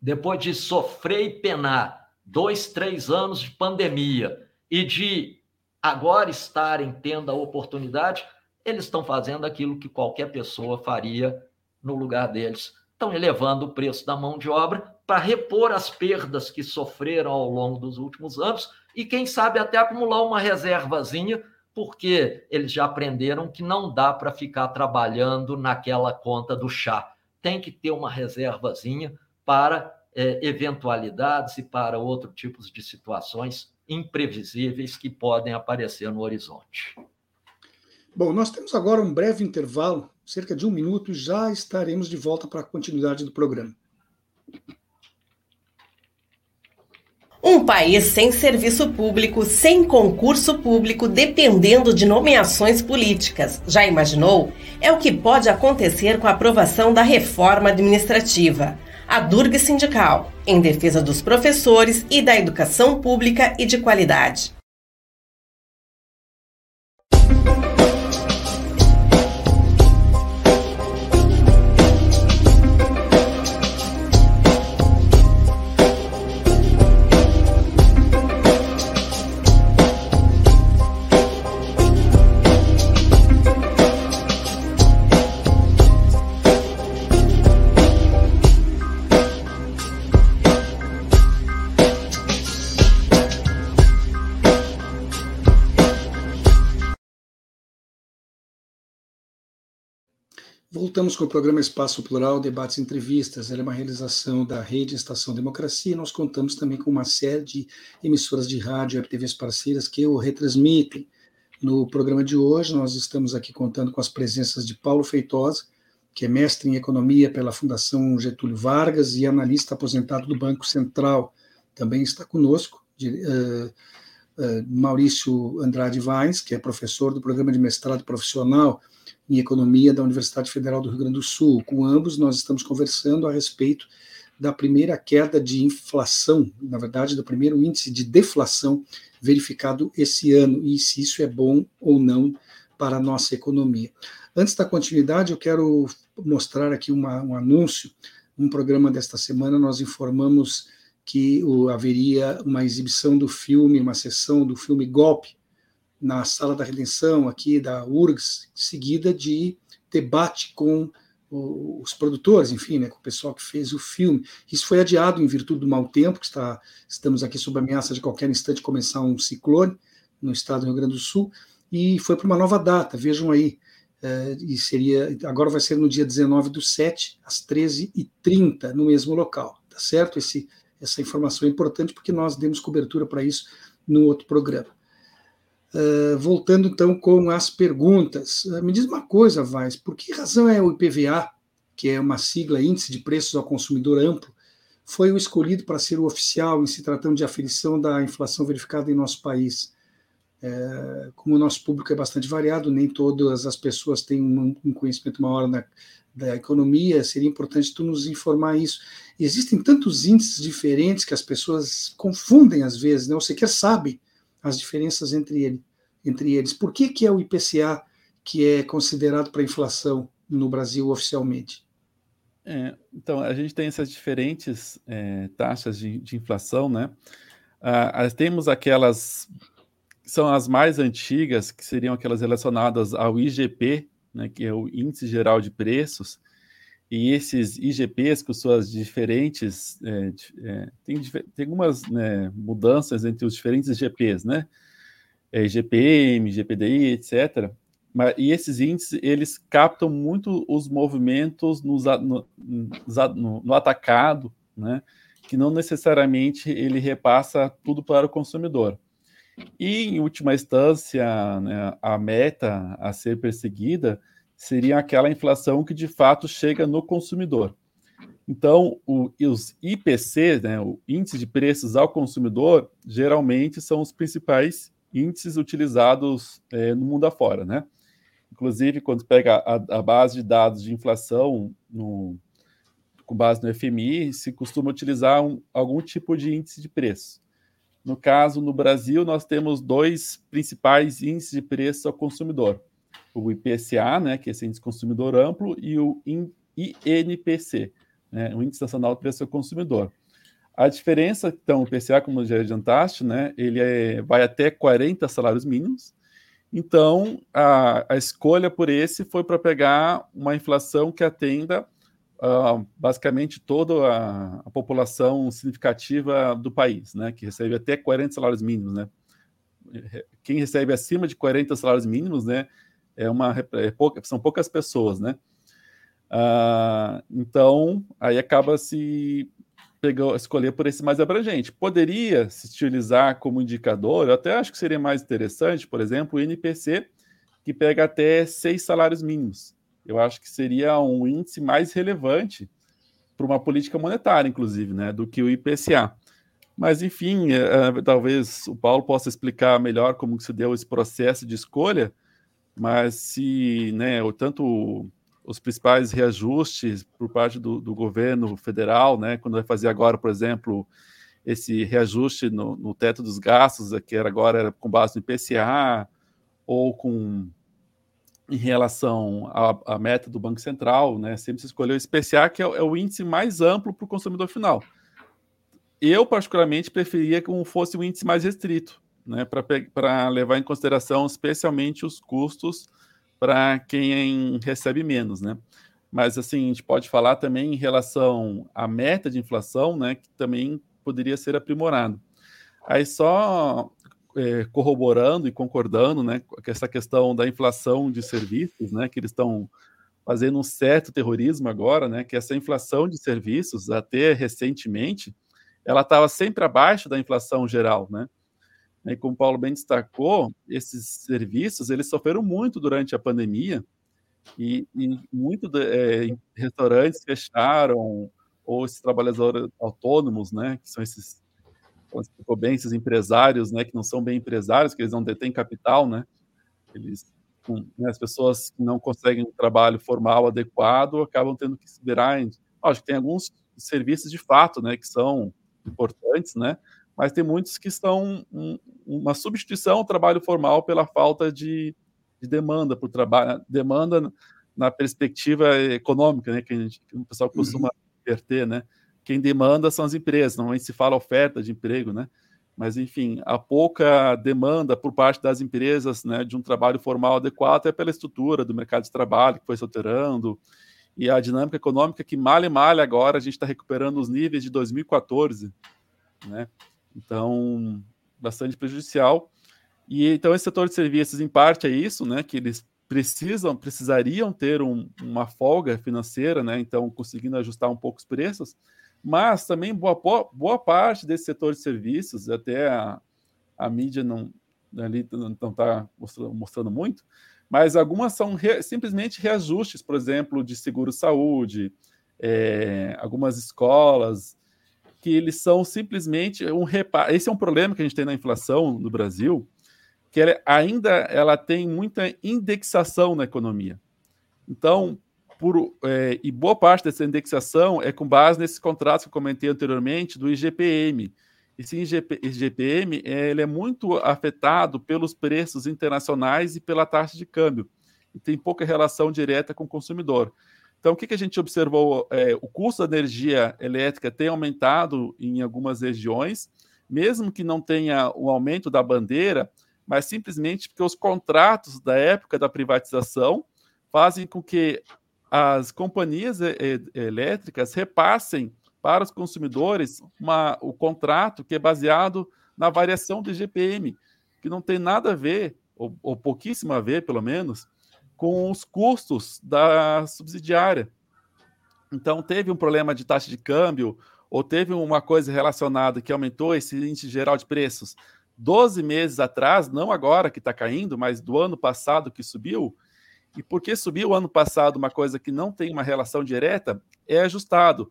depois de sofrer e penar dois, três anos de pandemia e de agora estarem tendo a oportunidade, eles estão fazendo aquilo que qualquer pessoa faria no lugar deles. Estão elevando o preço da mão de obra para repor as perdas que sofreram ao longo dos últimos anos e, quem sabe, até acumular uma reservazinha, porque eles já aprenderam que não dá para ficar trabalhando naquela conta do chá tem que ter uma reservazinha para é, eventualidades e para outros tipos de situações imprevisíveis que podem aparecer no horizonte. Bom, nós temos agora um breve intervalo, cerca de um minuto, e já estaremos de volta para a continuidade do programa. Um país sem serviço público, sem concurso público, dependendo de nomeações políticas. Já imaginou? É o que pode acontecer com a aprovação da reforma administrativa. A Durga Sindical, em defesa dos professores e da educação pública e de qualidade. Voltamos com o programa Espaço Plural, debates e entrevistas. Ela é uma realização da Rede Estação Democracia. Nós contamos também com uma série de emissoras de rádio e TVs parceiras que o retransmitem. No programa de hoje, nós estamos aqui contando com as presenças de Paulo Feitosa, que é mestre em economia pela Fundação Getúlio Vargas e analista aposentado do Banco Central. Também está conosco de, uh, Maurício Andrade Vines, que é professor do programa de mestrado profissional em Economia da Universidade Federal do Rio Grande do Sul. Com ambos, nós estamos conversando a respeito da primeira queda de inflação, na verdade, do primeiro índice de deflação verificado esse ano, e se isso é bom ou não para a nossa economia. Antes da continuidade, eu quero mostrar aqui uma, um anúncio. Um programa desta semana, nós informamos que haveria uma exibição do filme, uma sessão do filme Golpe, na Sala da Redenção, aqui da URGS, seguida de debate com os produtores, enfim, né, com o pessoal que fez o filme. Isso foi adiado em virtude do mau tempo, que está, estamos aqui sob ameaça de qualquer instante começar um ciclone no estado do Rio Grande do Sul, e foi para uma nova data, vejam aí, é, e seria, agora vai ser no dia 19 do 7, às 13h30, no mesmo local, tá certo? Esse, essa informação é importante porque nós demos cobertura para isso no outro programa. Uh, voltando então com as perguntas. Uh, me diz uma coisa, Vaz, por que razão é o IPVA, que é uma sigla Índice de Preços ao Consumidor Amplo, foi o escolhido para ser o oficial em se tratando de aferição da inflação verificada em nosso país? É, como o nosso público é bastante variado, nem todas as pessoas têm um, um conhecimento maior na, da economia, seria importante tu nos informar isso. E existem tantos índices diferentes que as pessoas confundem às vezes, né? Ou sequer sabe as diferenças entre, ele, entre eles. Por que, que é o IPCA que é considerado para inflação no Brasil oficialmente? É, então, a gente tem essas diferentes é, taxas de, de, inflação, né? Ah, temos aquelas são as mais antigas, que seriam aquelas relacionadas ao IGP, né, que é o Índice Geral de Preços, e esses IGPs, com suas diferentes. É, é, tem, tem algumas né, mudanças entre os diferentes IGPs, né? É, IGPM, GPDI, etc. Mas, e esses índices, eles captam muito os movimentos no, no, no atacado, né? Que não necessariamente ele repassa tudo para o consumidor. E, em última instância, né, a meta a ser perseguida seria aquela inflação que de fato chega no consumidor. Então, o, os IPC, né, o índice de preços ao consumidor, geralmente são os principais índices utilizados é, no mundo afora, né? Inclusive, quando pega a, a base de dados de inflação no, com base no FMI, se costuma utilizar um, algum tipo de índice de preço. No caso, no Brasil, nós temos dois principais índices de preço ao consumidor: o IPCA, né, que é esse índice consumidor amplo, e o INPC, né, o Índice Nacional de Preço ao Consumidor. A diferença, então, o IPCA, como já adiantaste, né, ele é, vai até 40 salários mínimos. Então, a, a escolha por esse foi para pegar uma inflação que atenda uh, basicamente toda a, a, população significativa do país, né, que recebe até 40 salários mínimos, né. Quem recebe acima de 40 salários mínimos, né, é uma é pouca, são poucas pessoas, né. Uh, então, aí acaba se pegou, escolher por esse mais abrangente. Poderia se utilizar como indicador, eu até acho que seria mais interessante, por exemplo, o INPC, que pega até seis salários mínimos eu acho que seria um índice mais relevante para uma política monetária, inclusive, né, do que o IPCA. Mas, enfim, é, é, talvez o Paulo possa explicar melhor como se deu esse processo de escolha, mas se, né, tanto os principais reajustes por parte do, do, governo federal, né, quando vai fazer agora, por exemplo, esse reajuste no, no teto dos gastos, que era agora era com base no IPCA, ou com em relação à, à, meta do Banco Central, né, sempre se escolheu o IPCA, que é, é o índice mais amplo para o consumidor final. Eu, particularmente, preferia que fosse um índice mais restrito, né, para levar em consideração especialmente os custos para quem recebe menos. Né? Mas, assim, a gente pode falar também em relação à meta de inflação, né, que também poderia ser aprimorado. Aí, só é, corroborando e concordando né, com essa questão da inflação de serviços, né, que eles estão fazendo um certo terrorismo agora, né, que essa inflação de serviços, até recentemente, ela estava sempre abaixo da inflação geral, né? E como o Paulo bem destacou, esses serviços eles sofreram muito durante a pandemia e, e muito é, restaurantes fecharam ou esses trabalhadores autônomos, né, que são esses explicou bem, esses empresários, né, que não são bem empresários, que eles não detêm capital, né, eles, né, as pessoas que não conseguem um trabalho formal adequado acabam tendo que se virar em, acho que tem alguns serviços de fato, né, que são importantes, né, mas tem muitos que estão um, uma substituição ao trabalho formal pela falta de, de demanda por trabalho, demanda na perspectiva econômica, né, que, gente, que o pessoal costuma uhum. né, quem demanda são as empresas, normalmente se fala oferta de emprego, né? Mas, enfim, a pouca demanda por parte das empresas né, de um trabalho formal adequado é pela estrutura do mercado de trabalho que foi se alterando e a dinâmica econômica que malha e malha agora a gente está recuperando os níveis de 2014, né? Então, bastante prejudicial. E então esse setor de serviços, em parte, é isso, né? Que eles precisam, precisariam ter um, uma folga financeira, né? Então, conseguindo ajustar um pouco os preços, mas também boa, boa parte desse setor de serviços, até a, a mídia não não está mostrando, mostrando, muito, mas algumas são re, simplesmente reajustes, por exemplo, de seguro-saúde, é, algumas escolas, que eles são simplesmente um reparo. Esse é um problema que a gente tem na inflação no Brasil, que ela, ainda ela tem muita indexação na economia. Então, por, é, e boa parte dessa indexação é com base nesses contratos que eu comentei anteriormente do IGPM. Esse IGP, IGPM é, ele é muito afetado pelos preços internacionais e pela taxa de câmbio, e tem pouca relação direta com o consumidor. Então, o que, que a gente observou? É, o custo da energia elétrica tem aumentado em algumas regiões, mesmo que não tenha o aumento da bandeira, mas simplesmente porque os contratos da época da privatização fazem com que as companhias elétricas repassem para os consumidores uma, o contrato que é baseado na variação do IGPM, que não tem nada a ver, ou, ou pouquíssimo a ver, pelo menos, com os custos da subsidiária. Então, teve um problema de taxa de câmbio, ou teve uma coisa relacionada que aumentou esse índice geral de preços 12 meses atrás, não agora que está caindo, mas do ano passado que subiu. E porque subiu ano passado uma coisa que não tem uma relação direta, é ajustado,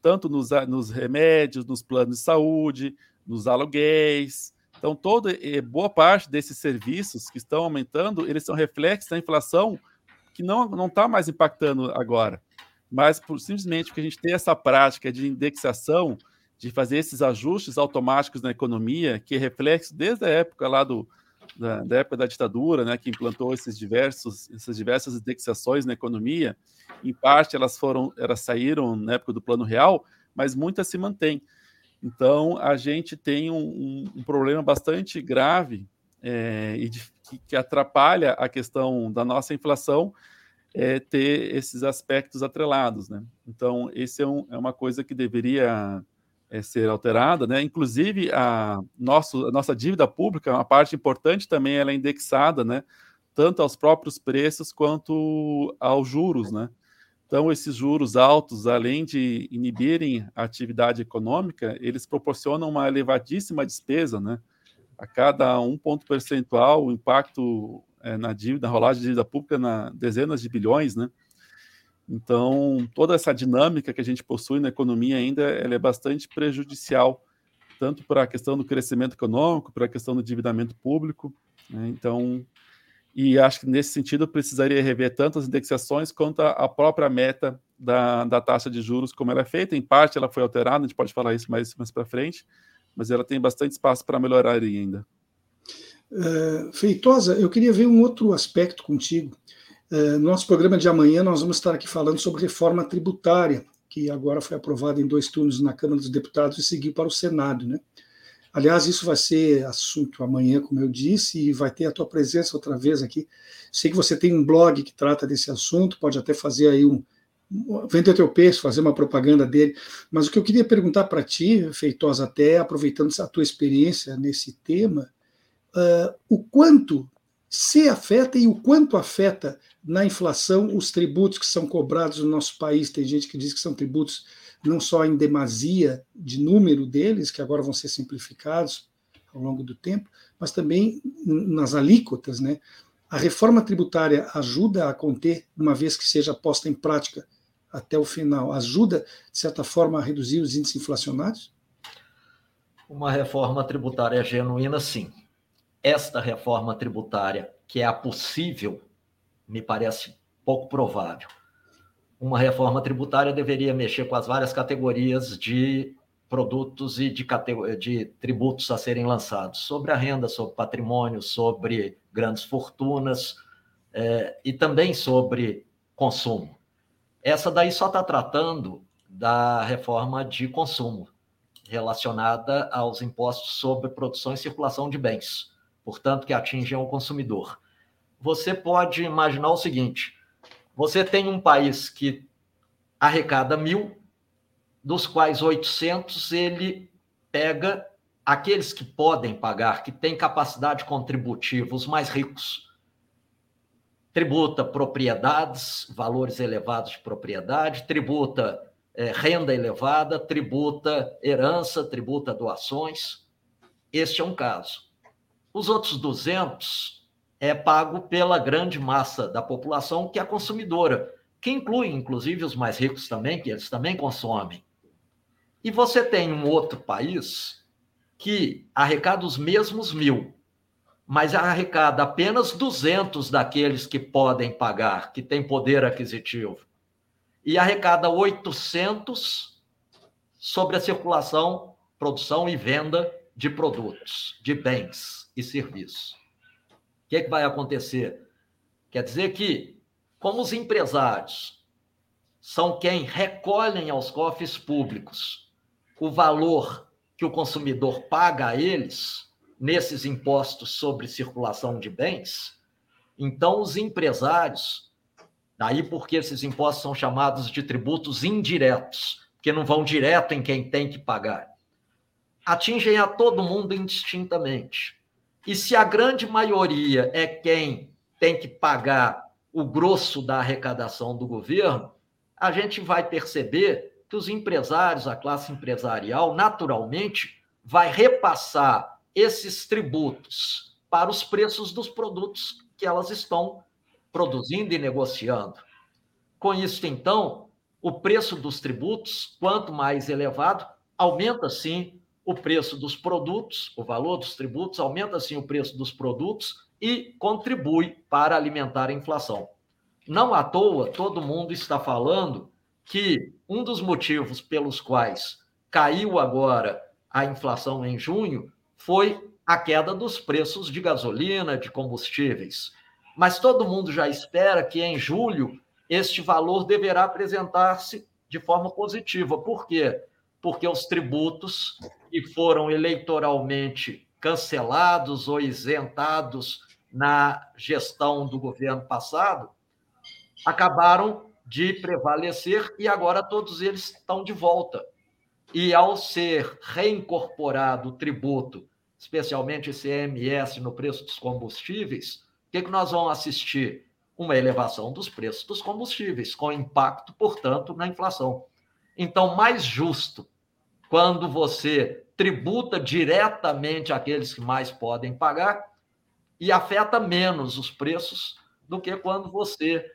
tanto nos, nos remédios, nos planos de saúde, nos aluguéis. Então, toda boa parte desses serviços que estão aumentando, eles são reflexos da inflação que não está mais impactando agora. Mas por, simplesmente porque a gente tem essa prática de indexação, de fazer esses ajustes automáticos na economia, que é reflexo desde a época lá do, da, da, época da ditadura, né, que implantou esses diversos, essas diversas indexações na economia. Em parte elas foram, elas saíram na época do Plano Real, mas muitas se mantêm. Então a gente tem um, um, um problema bastante grave é, e de, que, atrapalha a questão da nossa inflação é, ter esses aspectos atrelados, né? Então esse é, um, é uma coisa que deveria é, ser alterada, né? Inclusive a, nosso, a nossa dívida pública, uma parte importante também, ela é indexada, né? Tanto aos próprios preços quanto aos juros, né? Então esses juros altos, além de inibirem a atividade econômica, eles proporcionam uma elevadíssima despesa, né? A cada um ponto percentual, o impacto é, na dívida, na rolagem de dívida pública, na dezenas de bilhões, né? Então, toda essa dinâmica que a gente possui na economia ainda ela é bastante prejudicial, tanto para a questão do crescimento econômico, para a questão do endividamento público. Né? Então, e acho que nesse sentido precisaria rever tanto as indexações quanto a, própria meta da, da taxa de juros, como ela é feita. Em parte ela foi alterada, a gente pode falar isso mais, mais para frente, mas ela tem bastante espaço para melhorar ainda. Uh, Feitosa, eu queria ver um outro aspecto contigo. É, no nosso programa de amanhã, nós vamos estar aqui falando sobre reforma tributária, que agora foi aprovada em dois turnos na Câmara dos Deputados e seguiu para o Senado. Né? Aliás, isso vai ser assunto amanhã, como eu disse, e vai ter a tua presença outra vez aqui. Sei que você tem um blog que trata desse assunto, pode até fazer aí um. Vender teu peixe, fazer uma propaganda dele. Mas o que eu queria perguntar para ti, Feitosa, até aproveitando a tua experiência nesse tema, uh, o quanto se afeta e o quanto afeta na inflação os tributos que são cobrados no nosso país. Tem gente que diz que são tributos não só em demasia de número deles, que agora vão ser simplificados ao longo do tempo, mas também nas alíquotas, né? A reforma tributária ajuda a conter, uma vez que seja posta em prática até o final, ajuda, de certa forma, a reduzir os índices inflacionários? Uma reforma tributária genuína, sim esta reforma tributária, que é a possível, me parece pouco provável. Uma reforma tributária deveria mexer com as várias categorias de produtos e de, de tributos a serem lançados, sobre a renda, sobre patrimônio, sobre grandes fortunas é, e também sobre consumo. Essa daí só está tratando da reforma de consumo, relacionada aos impostos sobre produção e circulação de bens portanto, que atingem o consumidor. Você pode imaginar o seguinte: você tem um país que arrecada mil, dos quais 800 ele pega aqueles que podem pagar, que têm capacidade contributiva, os mais ricos. tributa propriedades, valores elevados de propriedade, tributa é, renda elevada, tributa herança, tributa doações. Este é um caso. Os outros 200 é pago pela grande massa da população que é consumidora, que inclui, inclusive, os mais ricos também, que eles também consomem. E você tem um outro país que arrecada os mesmos mil, mas arrecada apenas 200 daqueles que podem pagar, que têm poder aquisitivo, e arrecada 800 sobre a circulação, produção e venda de produtos, de bens e serviços. O que, é que vai acontecer? Quer dizer que, como os empresários são quem recolhem aos cofres públicos o valor que o consumidor paga a eles nesses impostos sobre circulação de bens, então os empresários, daí porque esses impostos são chamados de tributos indiretos, que não vão direto em quem tem que pagar, atingem a todo mundo indistintamente. E se a grande maioria é quem tem que pagar o grosso da arrecadação do governo, a gente vai perceber que os empresários, a classe empresarial, naturalmente vai repassar esses tributos para os preços dos produtos que elas estão produzindo e negociando. Com isso, então, o preço dos tributos, quanto mais elevado, aumenta sim o preço dos produtos, o valor dos tributos, aumenta sim o preço dos produtos e contribui para alimentar a inflação. Não à toa, todo mundo está falando que um dos motivos pelos quais caiu agora a inflação em junho foi a queda dos preços de gasolina, de combustíveis. Mas todo mundo já espera que em julho este valor deverá apresentar-se de forma positiva. Por quê? Porque os tributos que foram eleitoralmente cancelados ou isentados na gestão do governo passado acabaram de prevalecer e agora todos eles estão de volta. E ao ser reincorporado o tributo, especialmente esse ICMS no preço dos combustíveis, o que, que nós vamos assistir? Uma elevação dos preços dos combustíveis, com impacto, portanto, na inflação. Então, mais justo, quando você tributa diretamente aqueles que mais podem pagar e afeta menos os preços do que quando você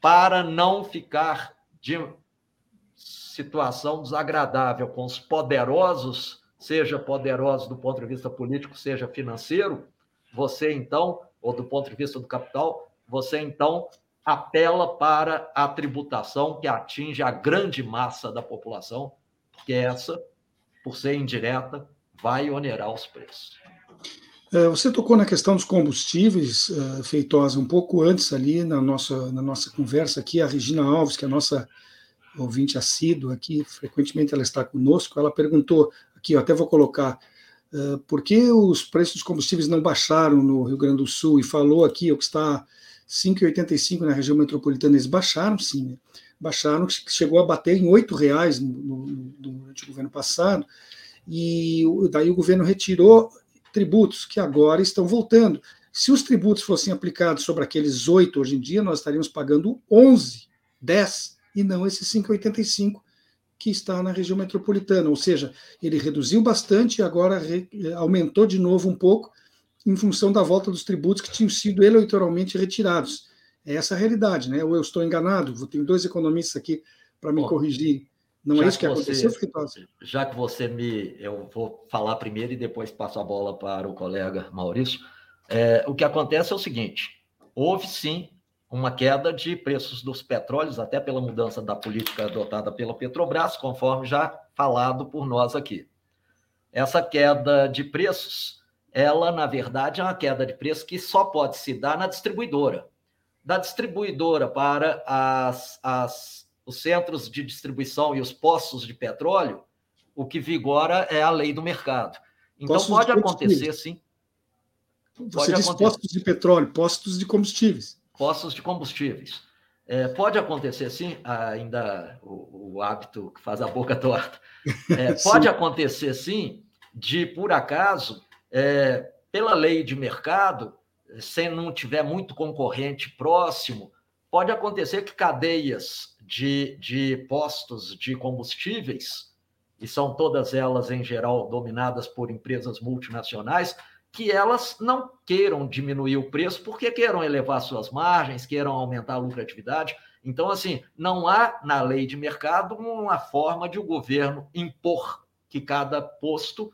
para não ficar de situação desagradável com os poderosos, seja poderosos do ponto de vista político, seja financeiro, você então, ou do ponto de vista do capital, você então apela para a tributação que atinge a grande massa da população, porque essa, por ser indireta, vai onerar os preços. É, você tocou na questão dos combustíveis, uh, Feitosa, um pouco antes ali na nossa, na nossa conversa aqui, a Regina Alves, que é a nossa ouvinte assídua aqui, frequentemente ela está conosco, ela perguntou, aqui eu até vou colocar, uh, por que os preços dos combustíveis não baixaram no Rio Grande do Sul? E falou aqui, o que está 5,85 na região metropolitana, eles baixaram sim, né? Baixaram, chegou a bater em R$ reais no, no, no, no governo passado, e daí o governo retirou tributos que agora estão voltando. Se os tributos fossem aplicados sobre aqueles oito hoje em dia, nós estaríamos pagando 11, 10 e não esses 5,85 que está na região metropolitana. Ou seja, ele reduziu bastante e agora aumentou de novo um pouco em função da volta dos tributos que tinham sido eleitoralmente retirados. É essa a realidade, né? Ou eu estou enganado? Tem dois economistas aqui para me Bom, corrigir. Não é isso que, que aconteceu, você, Já que você me. Eu vou falar primeiro e depois passo a bola para o colega Maurício. É, o que acontece é o seguinte: houve sim uma queda de preços dos petróleos, até pela mudança da política adotada pela Petrobras, conforme já falado por nós aqui. Essa queda de preços, ela, na verdade, é uma queda de preço que só pode se dar na distribuidora. Da distribuidora para as, as os centros de distribuição e os postos de petróleo, o que vigora é a lei do mercado. Então, postos pode acontecer, sim. Você pode diz acontecer. postos de petróleo, postos de combustíveis. Postos de combustíveis. É, pode acontecer, sim, ainda o, o, hábito que faz a boca torta. É, pode acontecer, sim, de, por acaso, é, pela lei de mercado, se não tiver muito concorrente próximo, pode acontecer que cadeias de, de postos de combustíveis, e são todas elas, em geral, dominadas por empresas multinacionais, que elas não queiram diminuir o preço porque queiram elevar suas margens, queiram aumentar a lucratividade. Então, assim, não há na lei de mercado uma forma de o governo impor que cada posto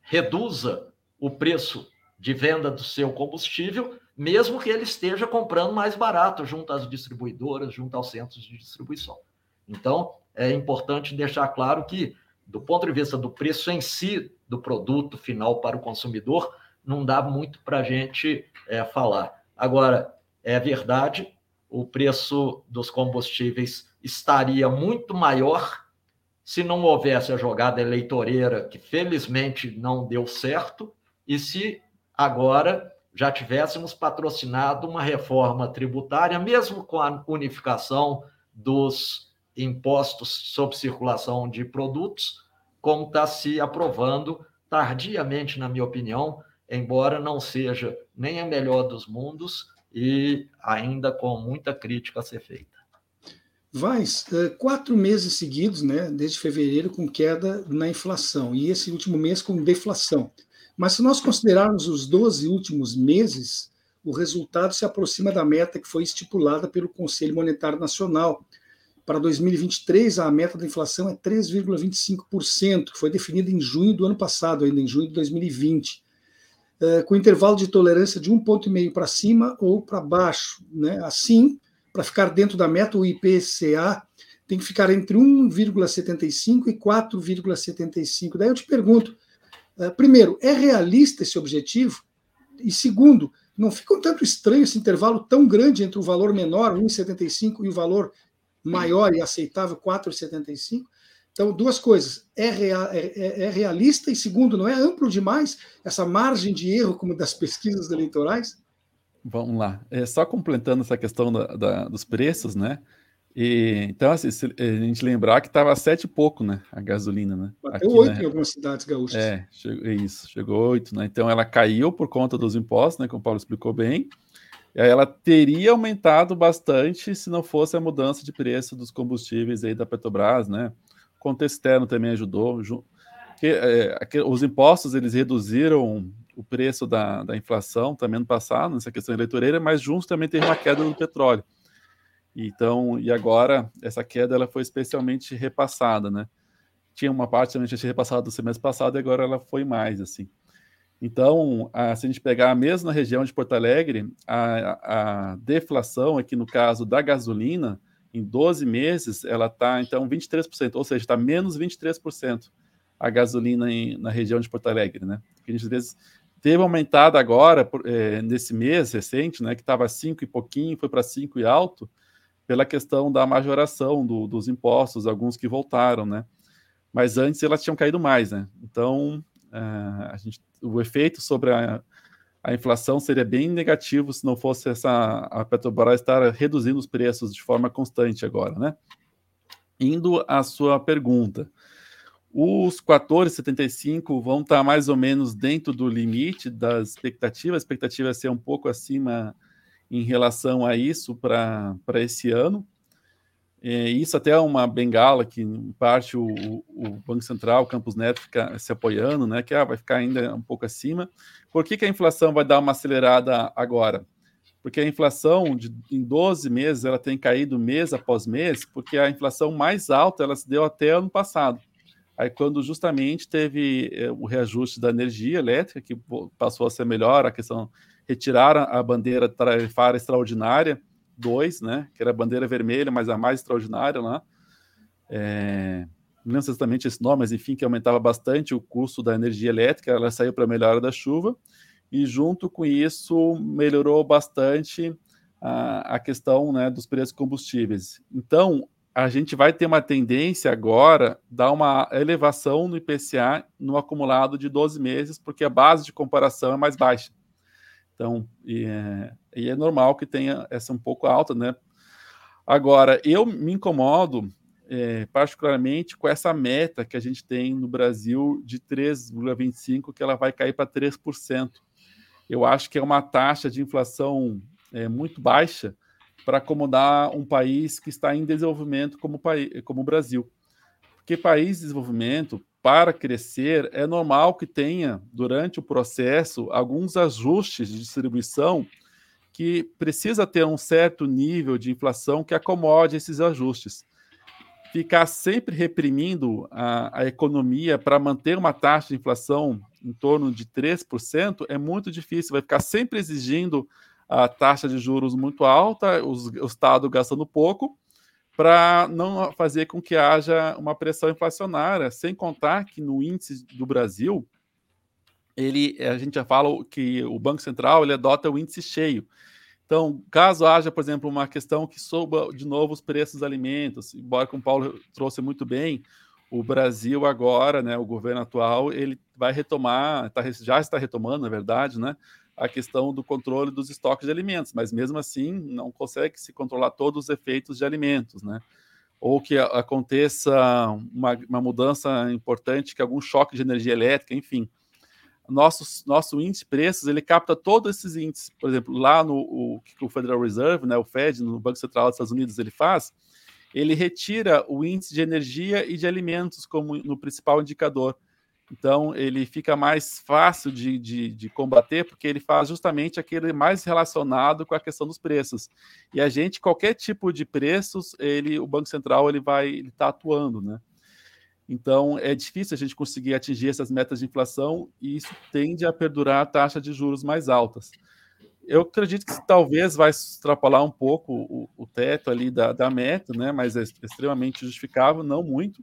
reduza o preço de venda do seu combustível, mesmo que ele esteja comprando mais barato junto às distribuidoras, junto aos centros de distribuição. Então, é importante deixar claro que, do ponto de vista do preço em si do produto final para o consumidor, não dá muito para a gente é, falar. Agora, é verdade, o preço dos combustíveis estaria muito maior se não houvesse a jogada eleitoreira, que felizmente não deu certo, e se agora já tivéssemos patrocinado uma reforma tributária, mesmo com a unificação dos impostos sobre circulação de produtos, como está se aprovando tardiamente, na minha opinião, embora não seja nem a melhor dos mundos e ainda com muita crítica a ser feita. Vais, eh, quatro meses seguidos, né, desde fevereiro, com queda na inflação, e esse último mês com deflação. Mas se nós considerarmos os 12 últimos meses, o resultado se aproxima da meta que foi estipulada pelo Conselho Monetário Nacional. Para 2023, a meta da inflação é 3,25%, que foi definida em junho do ano passado, ainda em junho de 2020, eh, com intervalo de tolerância de 1,5 para cima ou para baixo. Né? Assim, para ficar dentro da meta, o IPCA tem que ficar entre 1,75 e 4,75. Daí eu te pergunto, primeiro, é realista esse objetivo? E segundo, não fica um tanto estranho esse intervalo tão grande entre o valor menor, 1,75, e o valor maior e aceitável, 4,75? Então, duas coisas. É, real, é, é, é, realista e, segundo, não é amplo demais essa margem de erro como das pesquisas eleitorais? Vamos lá. É, só completando essa questão da, da, dos preços, né? E, então, assim, se a gente lembrar que estava sete e pouco, né? A gasolina, né? Bateu oito né? em algumas cidades gaúchas. É, chegou, é isso, chegou oito, né? Então ela caiu por conta dos impostos, né? Como o Paulo explicou bem. E aí ela teria aumentado bastante se não fosse a mudança de preço dos combustíveis aí da Petrobras, né? O contexto externo também ajudou. Que, é, os impostos eles reduziram o preço da, da inflação também no passado, nessa questão eleitoreira, mas juntos também teve uma queda do petróleo. Então, e agora essa queda ela foi especialmente repassada, né? Tinha uma parte também que tinha repassado do semestre passado e agora ela foi mais, assim. Então, a, se a gente pegar a mesma região de Porto Alegre, a, a deflação aqui no caso da gasolina, em 12 meses, ela está, então, 23%, ou seja, está menos 23% a gasolina em, na região de Porto Alegre, né? Porque a gente, às vezes, teve aumentado agora, é, nesse mês recente, né, que estava 5 e pouquinho, foi para 5 e alto, pela questão da majoração do, dos impostos, alguns que voltaram, né? Mas antes elas tinham caído mais, né? Então, uh, gente, o efeito sobre a, a, inflação seria bem negativo se não fosse essa a Petrobras estar reduzindo os preços de forma constante agora, né? Indo à sua pergunta, os 14,75 vão estar mais ou menos dentro do limite das expectativas, a expectativa é ser um pouco acima em relação a isso para esse ano. É, isso até é uma bengala que, em parte, o, o, Banco Central, o Campus Neto, fica se apoiando, né, que ah, vai ficar ainda um pouco acima. Por que, que a inflação vai dar uma acelerada agora? Porque a inflação de, em 12 meses ela tem caído mês após mês, porque a inflação mais alta ela se deu até ano passado. Aí, quando justamente teve é, o reajuste da energia elétrica, que passou a ser melhor, a questão retiraram a bandeira tarifária extraordinária 2, né, que era a bandeira vermelha, mas a mais extraordinária lá. É, não lembro exatamente esse nome, mas enfim, que aumentava bastante o custo da energia elétrica, ela saiu para a melhora da chuva, e junto com isso melhorou bastante a, a questão né, dos preços combustíveis. Então, a gente vai ter uma tendência agora dar uma elevação no IPCA no acumulado de 12 meses, porque a base de comparação é mais baixa. Então, e é, e é normal que tenha essa um pouco alta, né? Agora, eu me incomodo é, particularmente com essa meta que a gente tem no Brasil de 3,25, que ela vai cair para 3%. eu acho que é uma taxa de inflação é, muito baixa para acomodar um país que está em desenvolvimento como, como o Brasil. Porque país de desenvolvimento, para crescer, é normal que tenha, durante o processo, alguns ajustes de distribuição que precisa ter um certo nível de inflação que acomode esses ajustes. Ficar sempre reprimindo a, a economia para manter uma taxa de inflação em torno de 3% é muito difícil, vai ficar sempre exigindo a taxa de juros muito alta, os, o Estado gastando pouco, para não fazer com que haja uma pressão inflacionária, sem contar que no índice do Brasil, ele, a gente já fala que o Banco Central ele adota o índice cheio. Então, caso haja, por exemplo, uma questão que suba de novo os preços dos alimentos, embora como o Paulo trouxe muito bem, o Brasil agora, né, o governo atual, ele vai retomar, tá, já está retomando, na verdade, né, a questão do controle dos estoques de alimentos, mas mesmo assim não consegue se controlar todos os efeitos de alimentos, né? Ou que aconteça uma, uma mudança importante, que algum choque de energia elétrica, enfim. Nosso, nosso índice de preços, ele capta todos esses índices. Por exemplo, lá no o, que o Federal Reserve, né, o Fed, no Banco Central dos Estados Unidos, ele faz, ele retira o índice de energia e de alimentos como no principal indicador. Então, ele fica mais fácil de, de, de, combater, porque ele faz justamente aquele mais relacionado com a questão dos preços. E a gente, qualquer tipo de preços, ele, o Banco Central ele vai estar tá atuando, né? Então, é difícil a gente conseguir atingir essas metas de inflação e isso tende a perdurar a taxa de juros mais altas. Eu acredito que talvez vai extrapolar um pouco o, o teto ali da, da meta, né? Mas é extremamente justificável, não muito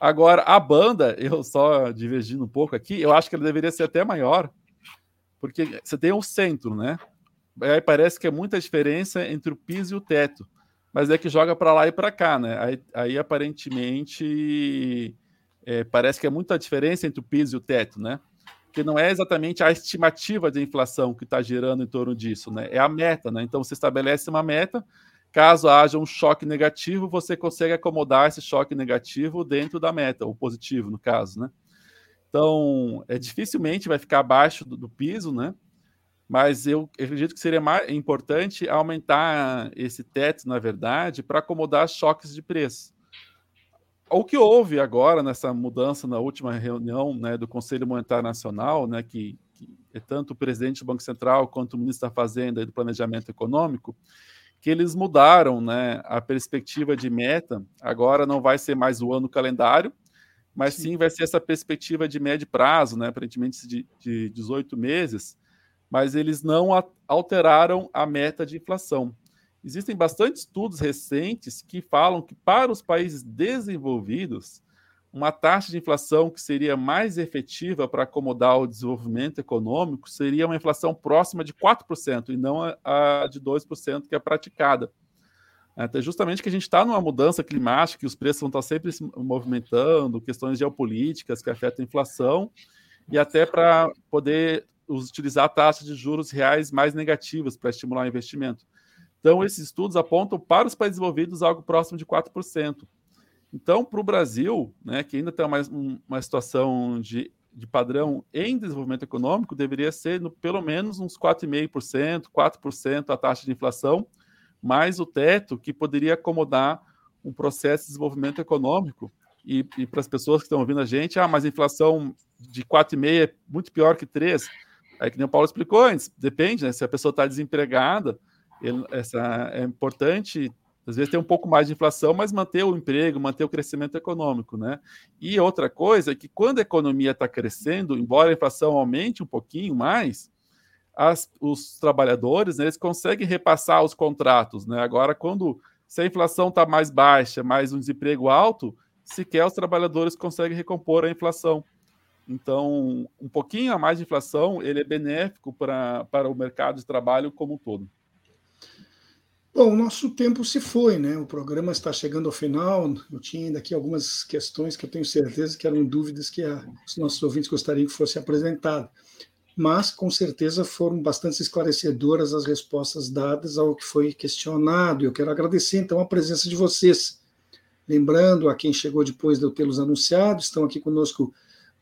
Agora, a banda, eu só divergindo um pouco aqui, eu acho que ela deveria ser até maior, porque você tem o centro, né? Aí parece que é muita diferença entre o piso e o teto, mas é que joga para lá e para cá, né? Aí, aí aparentemente é, parece que é muita diferença entre o piso e o teto, né? Porque não é exatamente a estimativa de inflação que está gerando em torno disso, né? É a meta, né? Então você estabelece uma meta, Caso haja um choque negativo, você consegue acomodar esse choque negativo dentro da meta, ou positivo, no caso, né? Então, é, dificilmente vai ficar abaixo do, do piso, né? Mas eu acredito que seria mais importante aumentar esse teto, na verdade, para acomodar choques de preço. O que houve agora nessa mudança na última reunião né, do Conselho Monetário Nacional, né, que, que é tanto o presidente do Banco Central quanto o ministro da Fazenda e do Planejamento Econômico, que eles mudaram né, a perspectiva de meta. Agora não vai ser mais o ano calendário, mas sim, sim vai ser essa perspectiva de médio prazo, né, aparentemente de, de 18 meses, mas eles não alteraram a meta de inflação. Existem bastante estudos recentes que falam que para os países desenvolvidos, uma taxa de inflação que seria mais efetiva para acomodar o desenvolvimento econômico seria uma inflação próxima de 4% e não a, de 2% que é praticada. Então, justamente que a gente está numa mudança climática, que os preços vão estar sempre se movimentando, questões geopolíticas que afetam a inflação, e até para poder utilizar taxas de juros reais mais negativas para estimular o investimento. Então, esses estudos apontam para os países desenvolvidos algo próximo de 4%. Então, para o Brasil, né, que ainda tem uma, uma situação de, de padrão em desenvolvimento econômico, deveria ser no, pelo menos uns 4,5%, 4% a taxa de inflação, mais o teto, que poderia acomodar um processo de desenvolvimento econômico. E, e para as pessoas que estão ouvindo a gente, ah, mas a inflação de 4,5% é muito pior que 3%. Aí, que nem o Paulo explicou antes, depende, né? Se a pessoa está desempregada, ele, essa, é importante às vezes tem um pouco mais de inflação, mas manter o emprego, manter o crescimento econômico, né? E outra coisa é que quando a economia está crescendo, embora a inflação aumente um pouquinho mais, as, os trabalhadores né, eles conseguem repassar os contratos, né? Agora, quando se a inflação está mais baixa, mais um desemprego alto, sequer os trabalhadores conseguem recompor a inflação. Então, um pouquinho a mais de inflação, ele é benéfico para, para o mercado de trabalho como um todo. Bom, o nosso tempo se foi, né? O programa está chegando ao final. Eu tinha ainda aqui algumas questões que eu tenho certeza que eram dúvidas que a, os nossos ouvintes gostariam que fosse apresentado. Mas, com certeza, foram bastante esclarecedoras as respostas dadas ao que foi questionado. Eu quero agradecer, então, a presença de vocês. Lembrando a quem chegou depois de eu tê-los anunciado, estão aqui conosco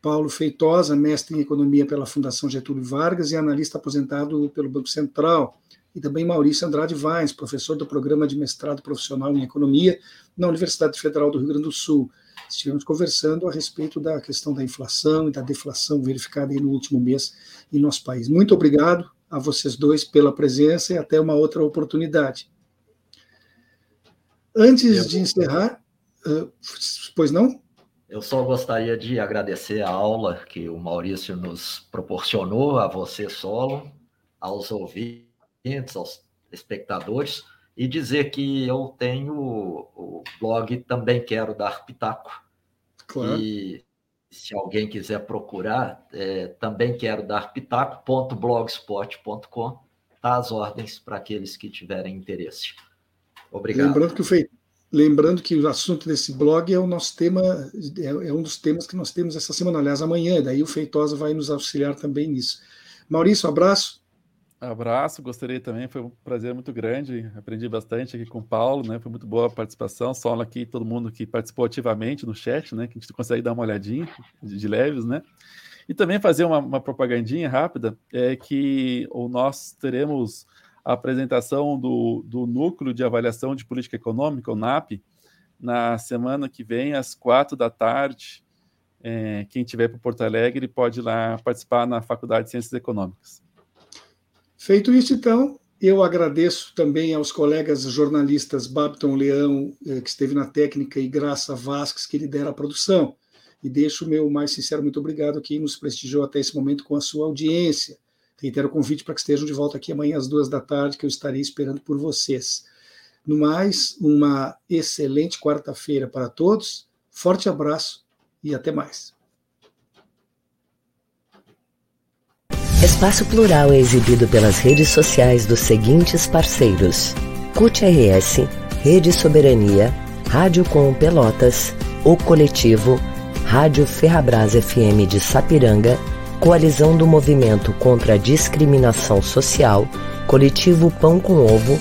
Paulo Feitosa, mestre em Economia pela Fundação Getúlio Vargas e analista aposentado pelo Banco Central. E também Maurício Andrade Vaz, professor do Programa de Mestrado Profissional em Economia na Universidade Federal do Rio Grande do Sul. Estivemos conversando a respeito da questão da inflação e da deflação verificada no último mês em nosso país. Muito obrigado a vocês dois pela presença e até uma outra oportunidade. Antes de encerrar, uh, pois não? Eu só gostaria de agradecer a aula que o Maurício nos proporcionou, a você solo, aos ouvintes, aos espectadores, e dizer que eu tenho o blog Também Quero Dar Pitaco. Claro. E se alguém quiser procurar, é, também quero dar pitaco.blogspot.com, tá às ordens para aqueles que tiverem interesse. Obrigado. Lembrando que o, feito Lembrando que o assunto desse blog é o nosso tema, é, é, um dos temas que nós temos essa semana, aliás, amanhã, daí o Feitosa vai nos auxiliar também nisso. Maurício, um abraço. Abraço, gostaria também, foi um prazer muito grande, aprendi bastante aqui com o Paulo, né? Foi muito boa a participação, só aqui, todo mundo que participou ativamente no chat, né? Que a gente consegue dar uma olhadinha de, de leves, né? E também fazer uma, uma propagandinha rápida, é que ou nós teremos a apresentação do, do Núcleo de Avaliação de Política Econômica, o NAP, na semana que vem, às quatro da tarde. É, quem tiver para Porto Alegre pode ir lá participar na Faculdade de Ciências Econômicas. Feito isso, então, eu agradeço também aos colegas jornalistas Babton Leão, eh, que esteve na técnica, e Graça Vasques, que lidera a produção. E deixo o meu mais sincero muito obrigado a quem nos prestigiou até esse momento com a sua audiência. Reitero o convite para que estejam de volta aqui amanhã às duas da tarde, que eu estarei esperando por vocês. No mais, uma excelente quarta-feira para todos. Forte abraço e até mais. Espaço Plural é exibido pelas redes sociais dos seguintes parceiros: CUT RS, Rede Soberania, Rádio Com Pelotas, O Coletivo, Rádio Ferrabras FM de Sapiranga Coalizão do Movimento contra a Discriminação Social, Coletivo Pão com Ovo,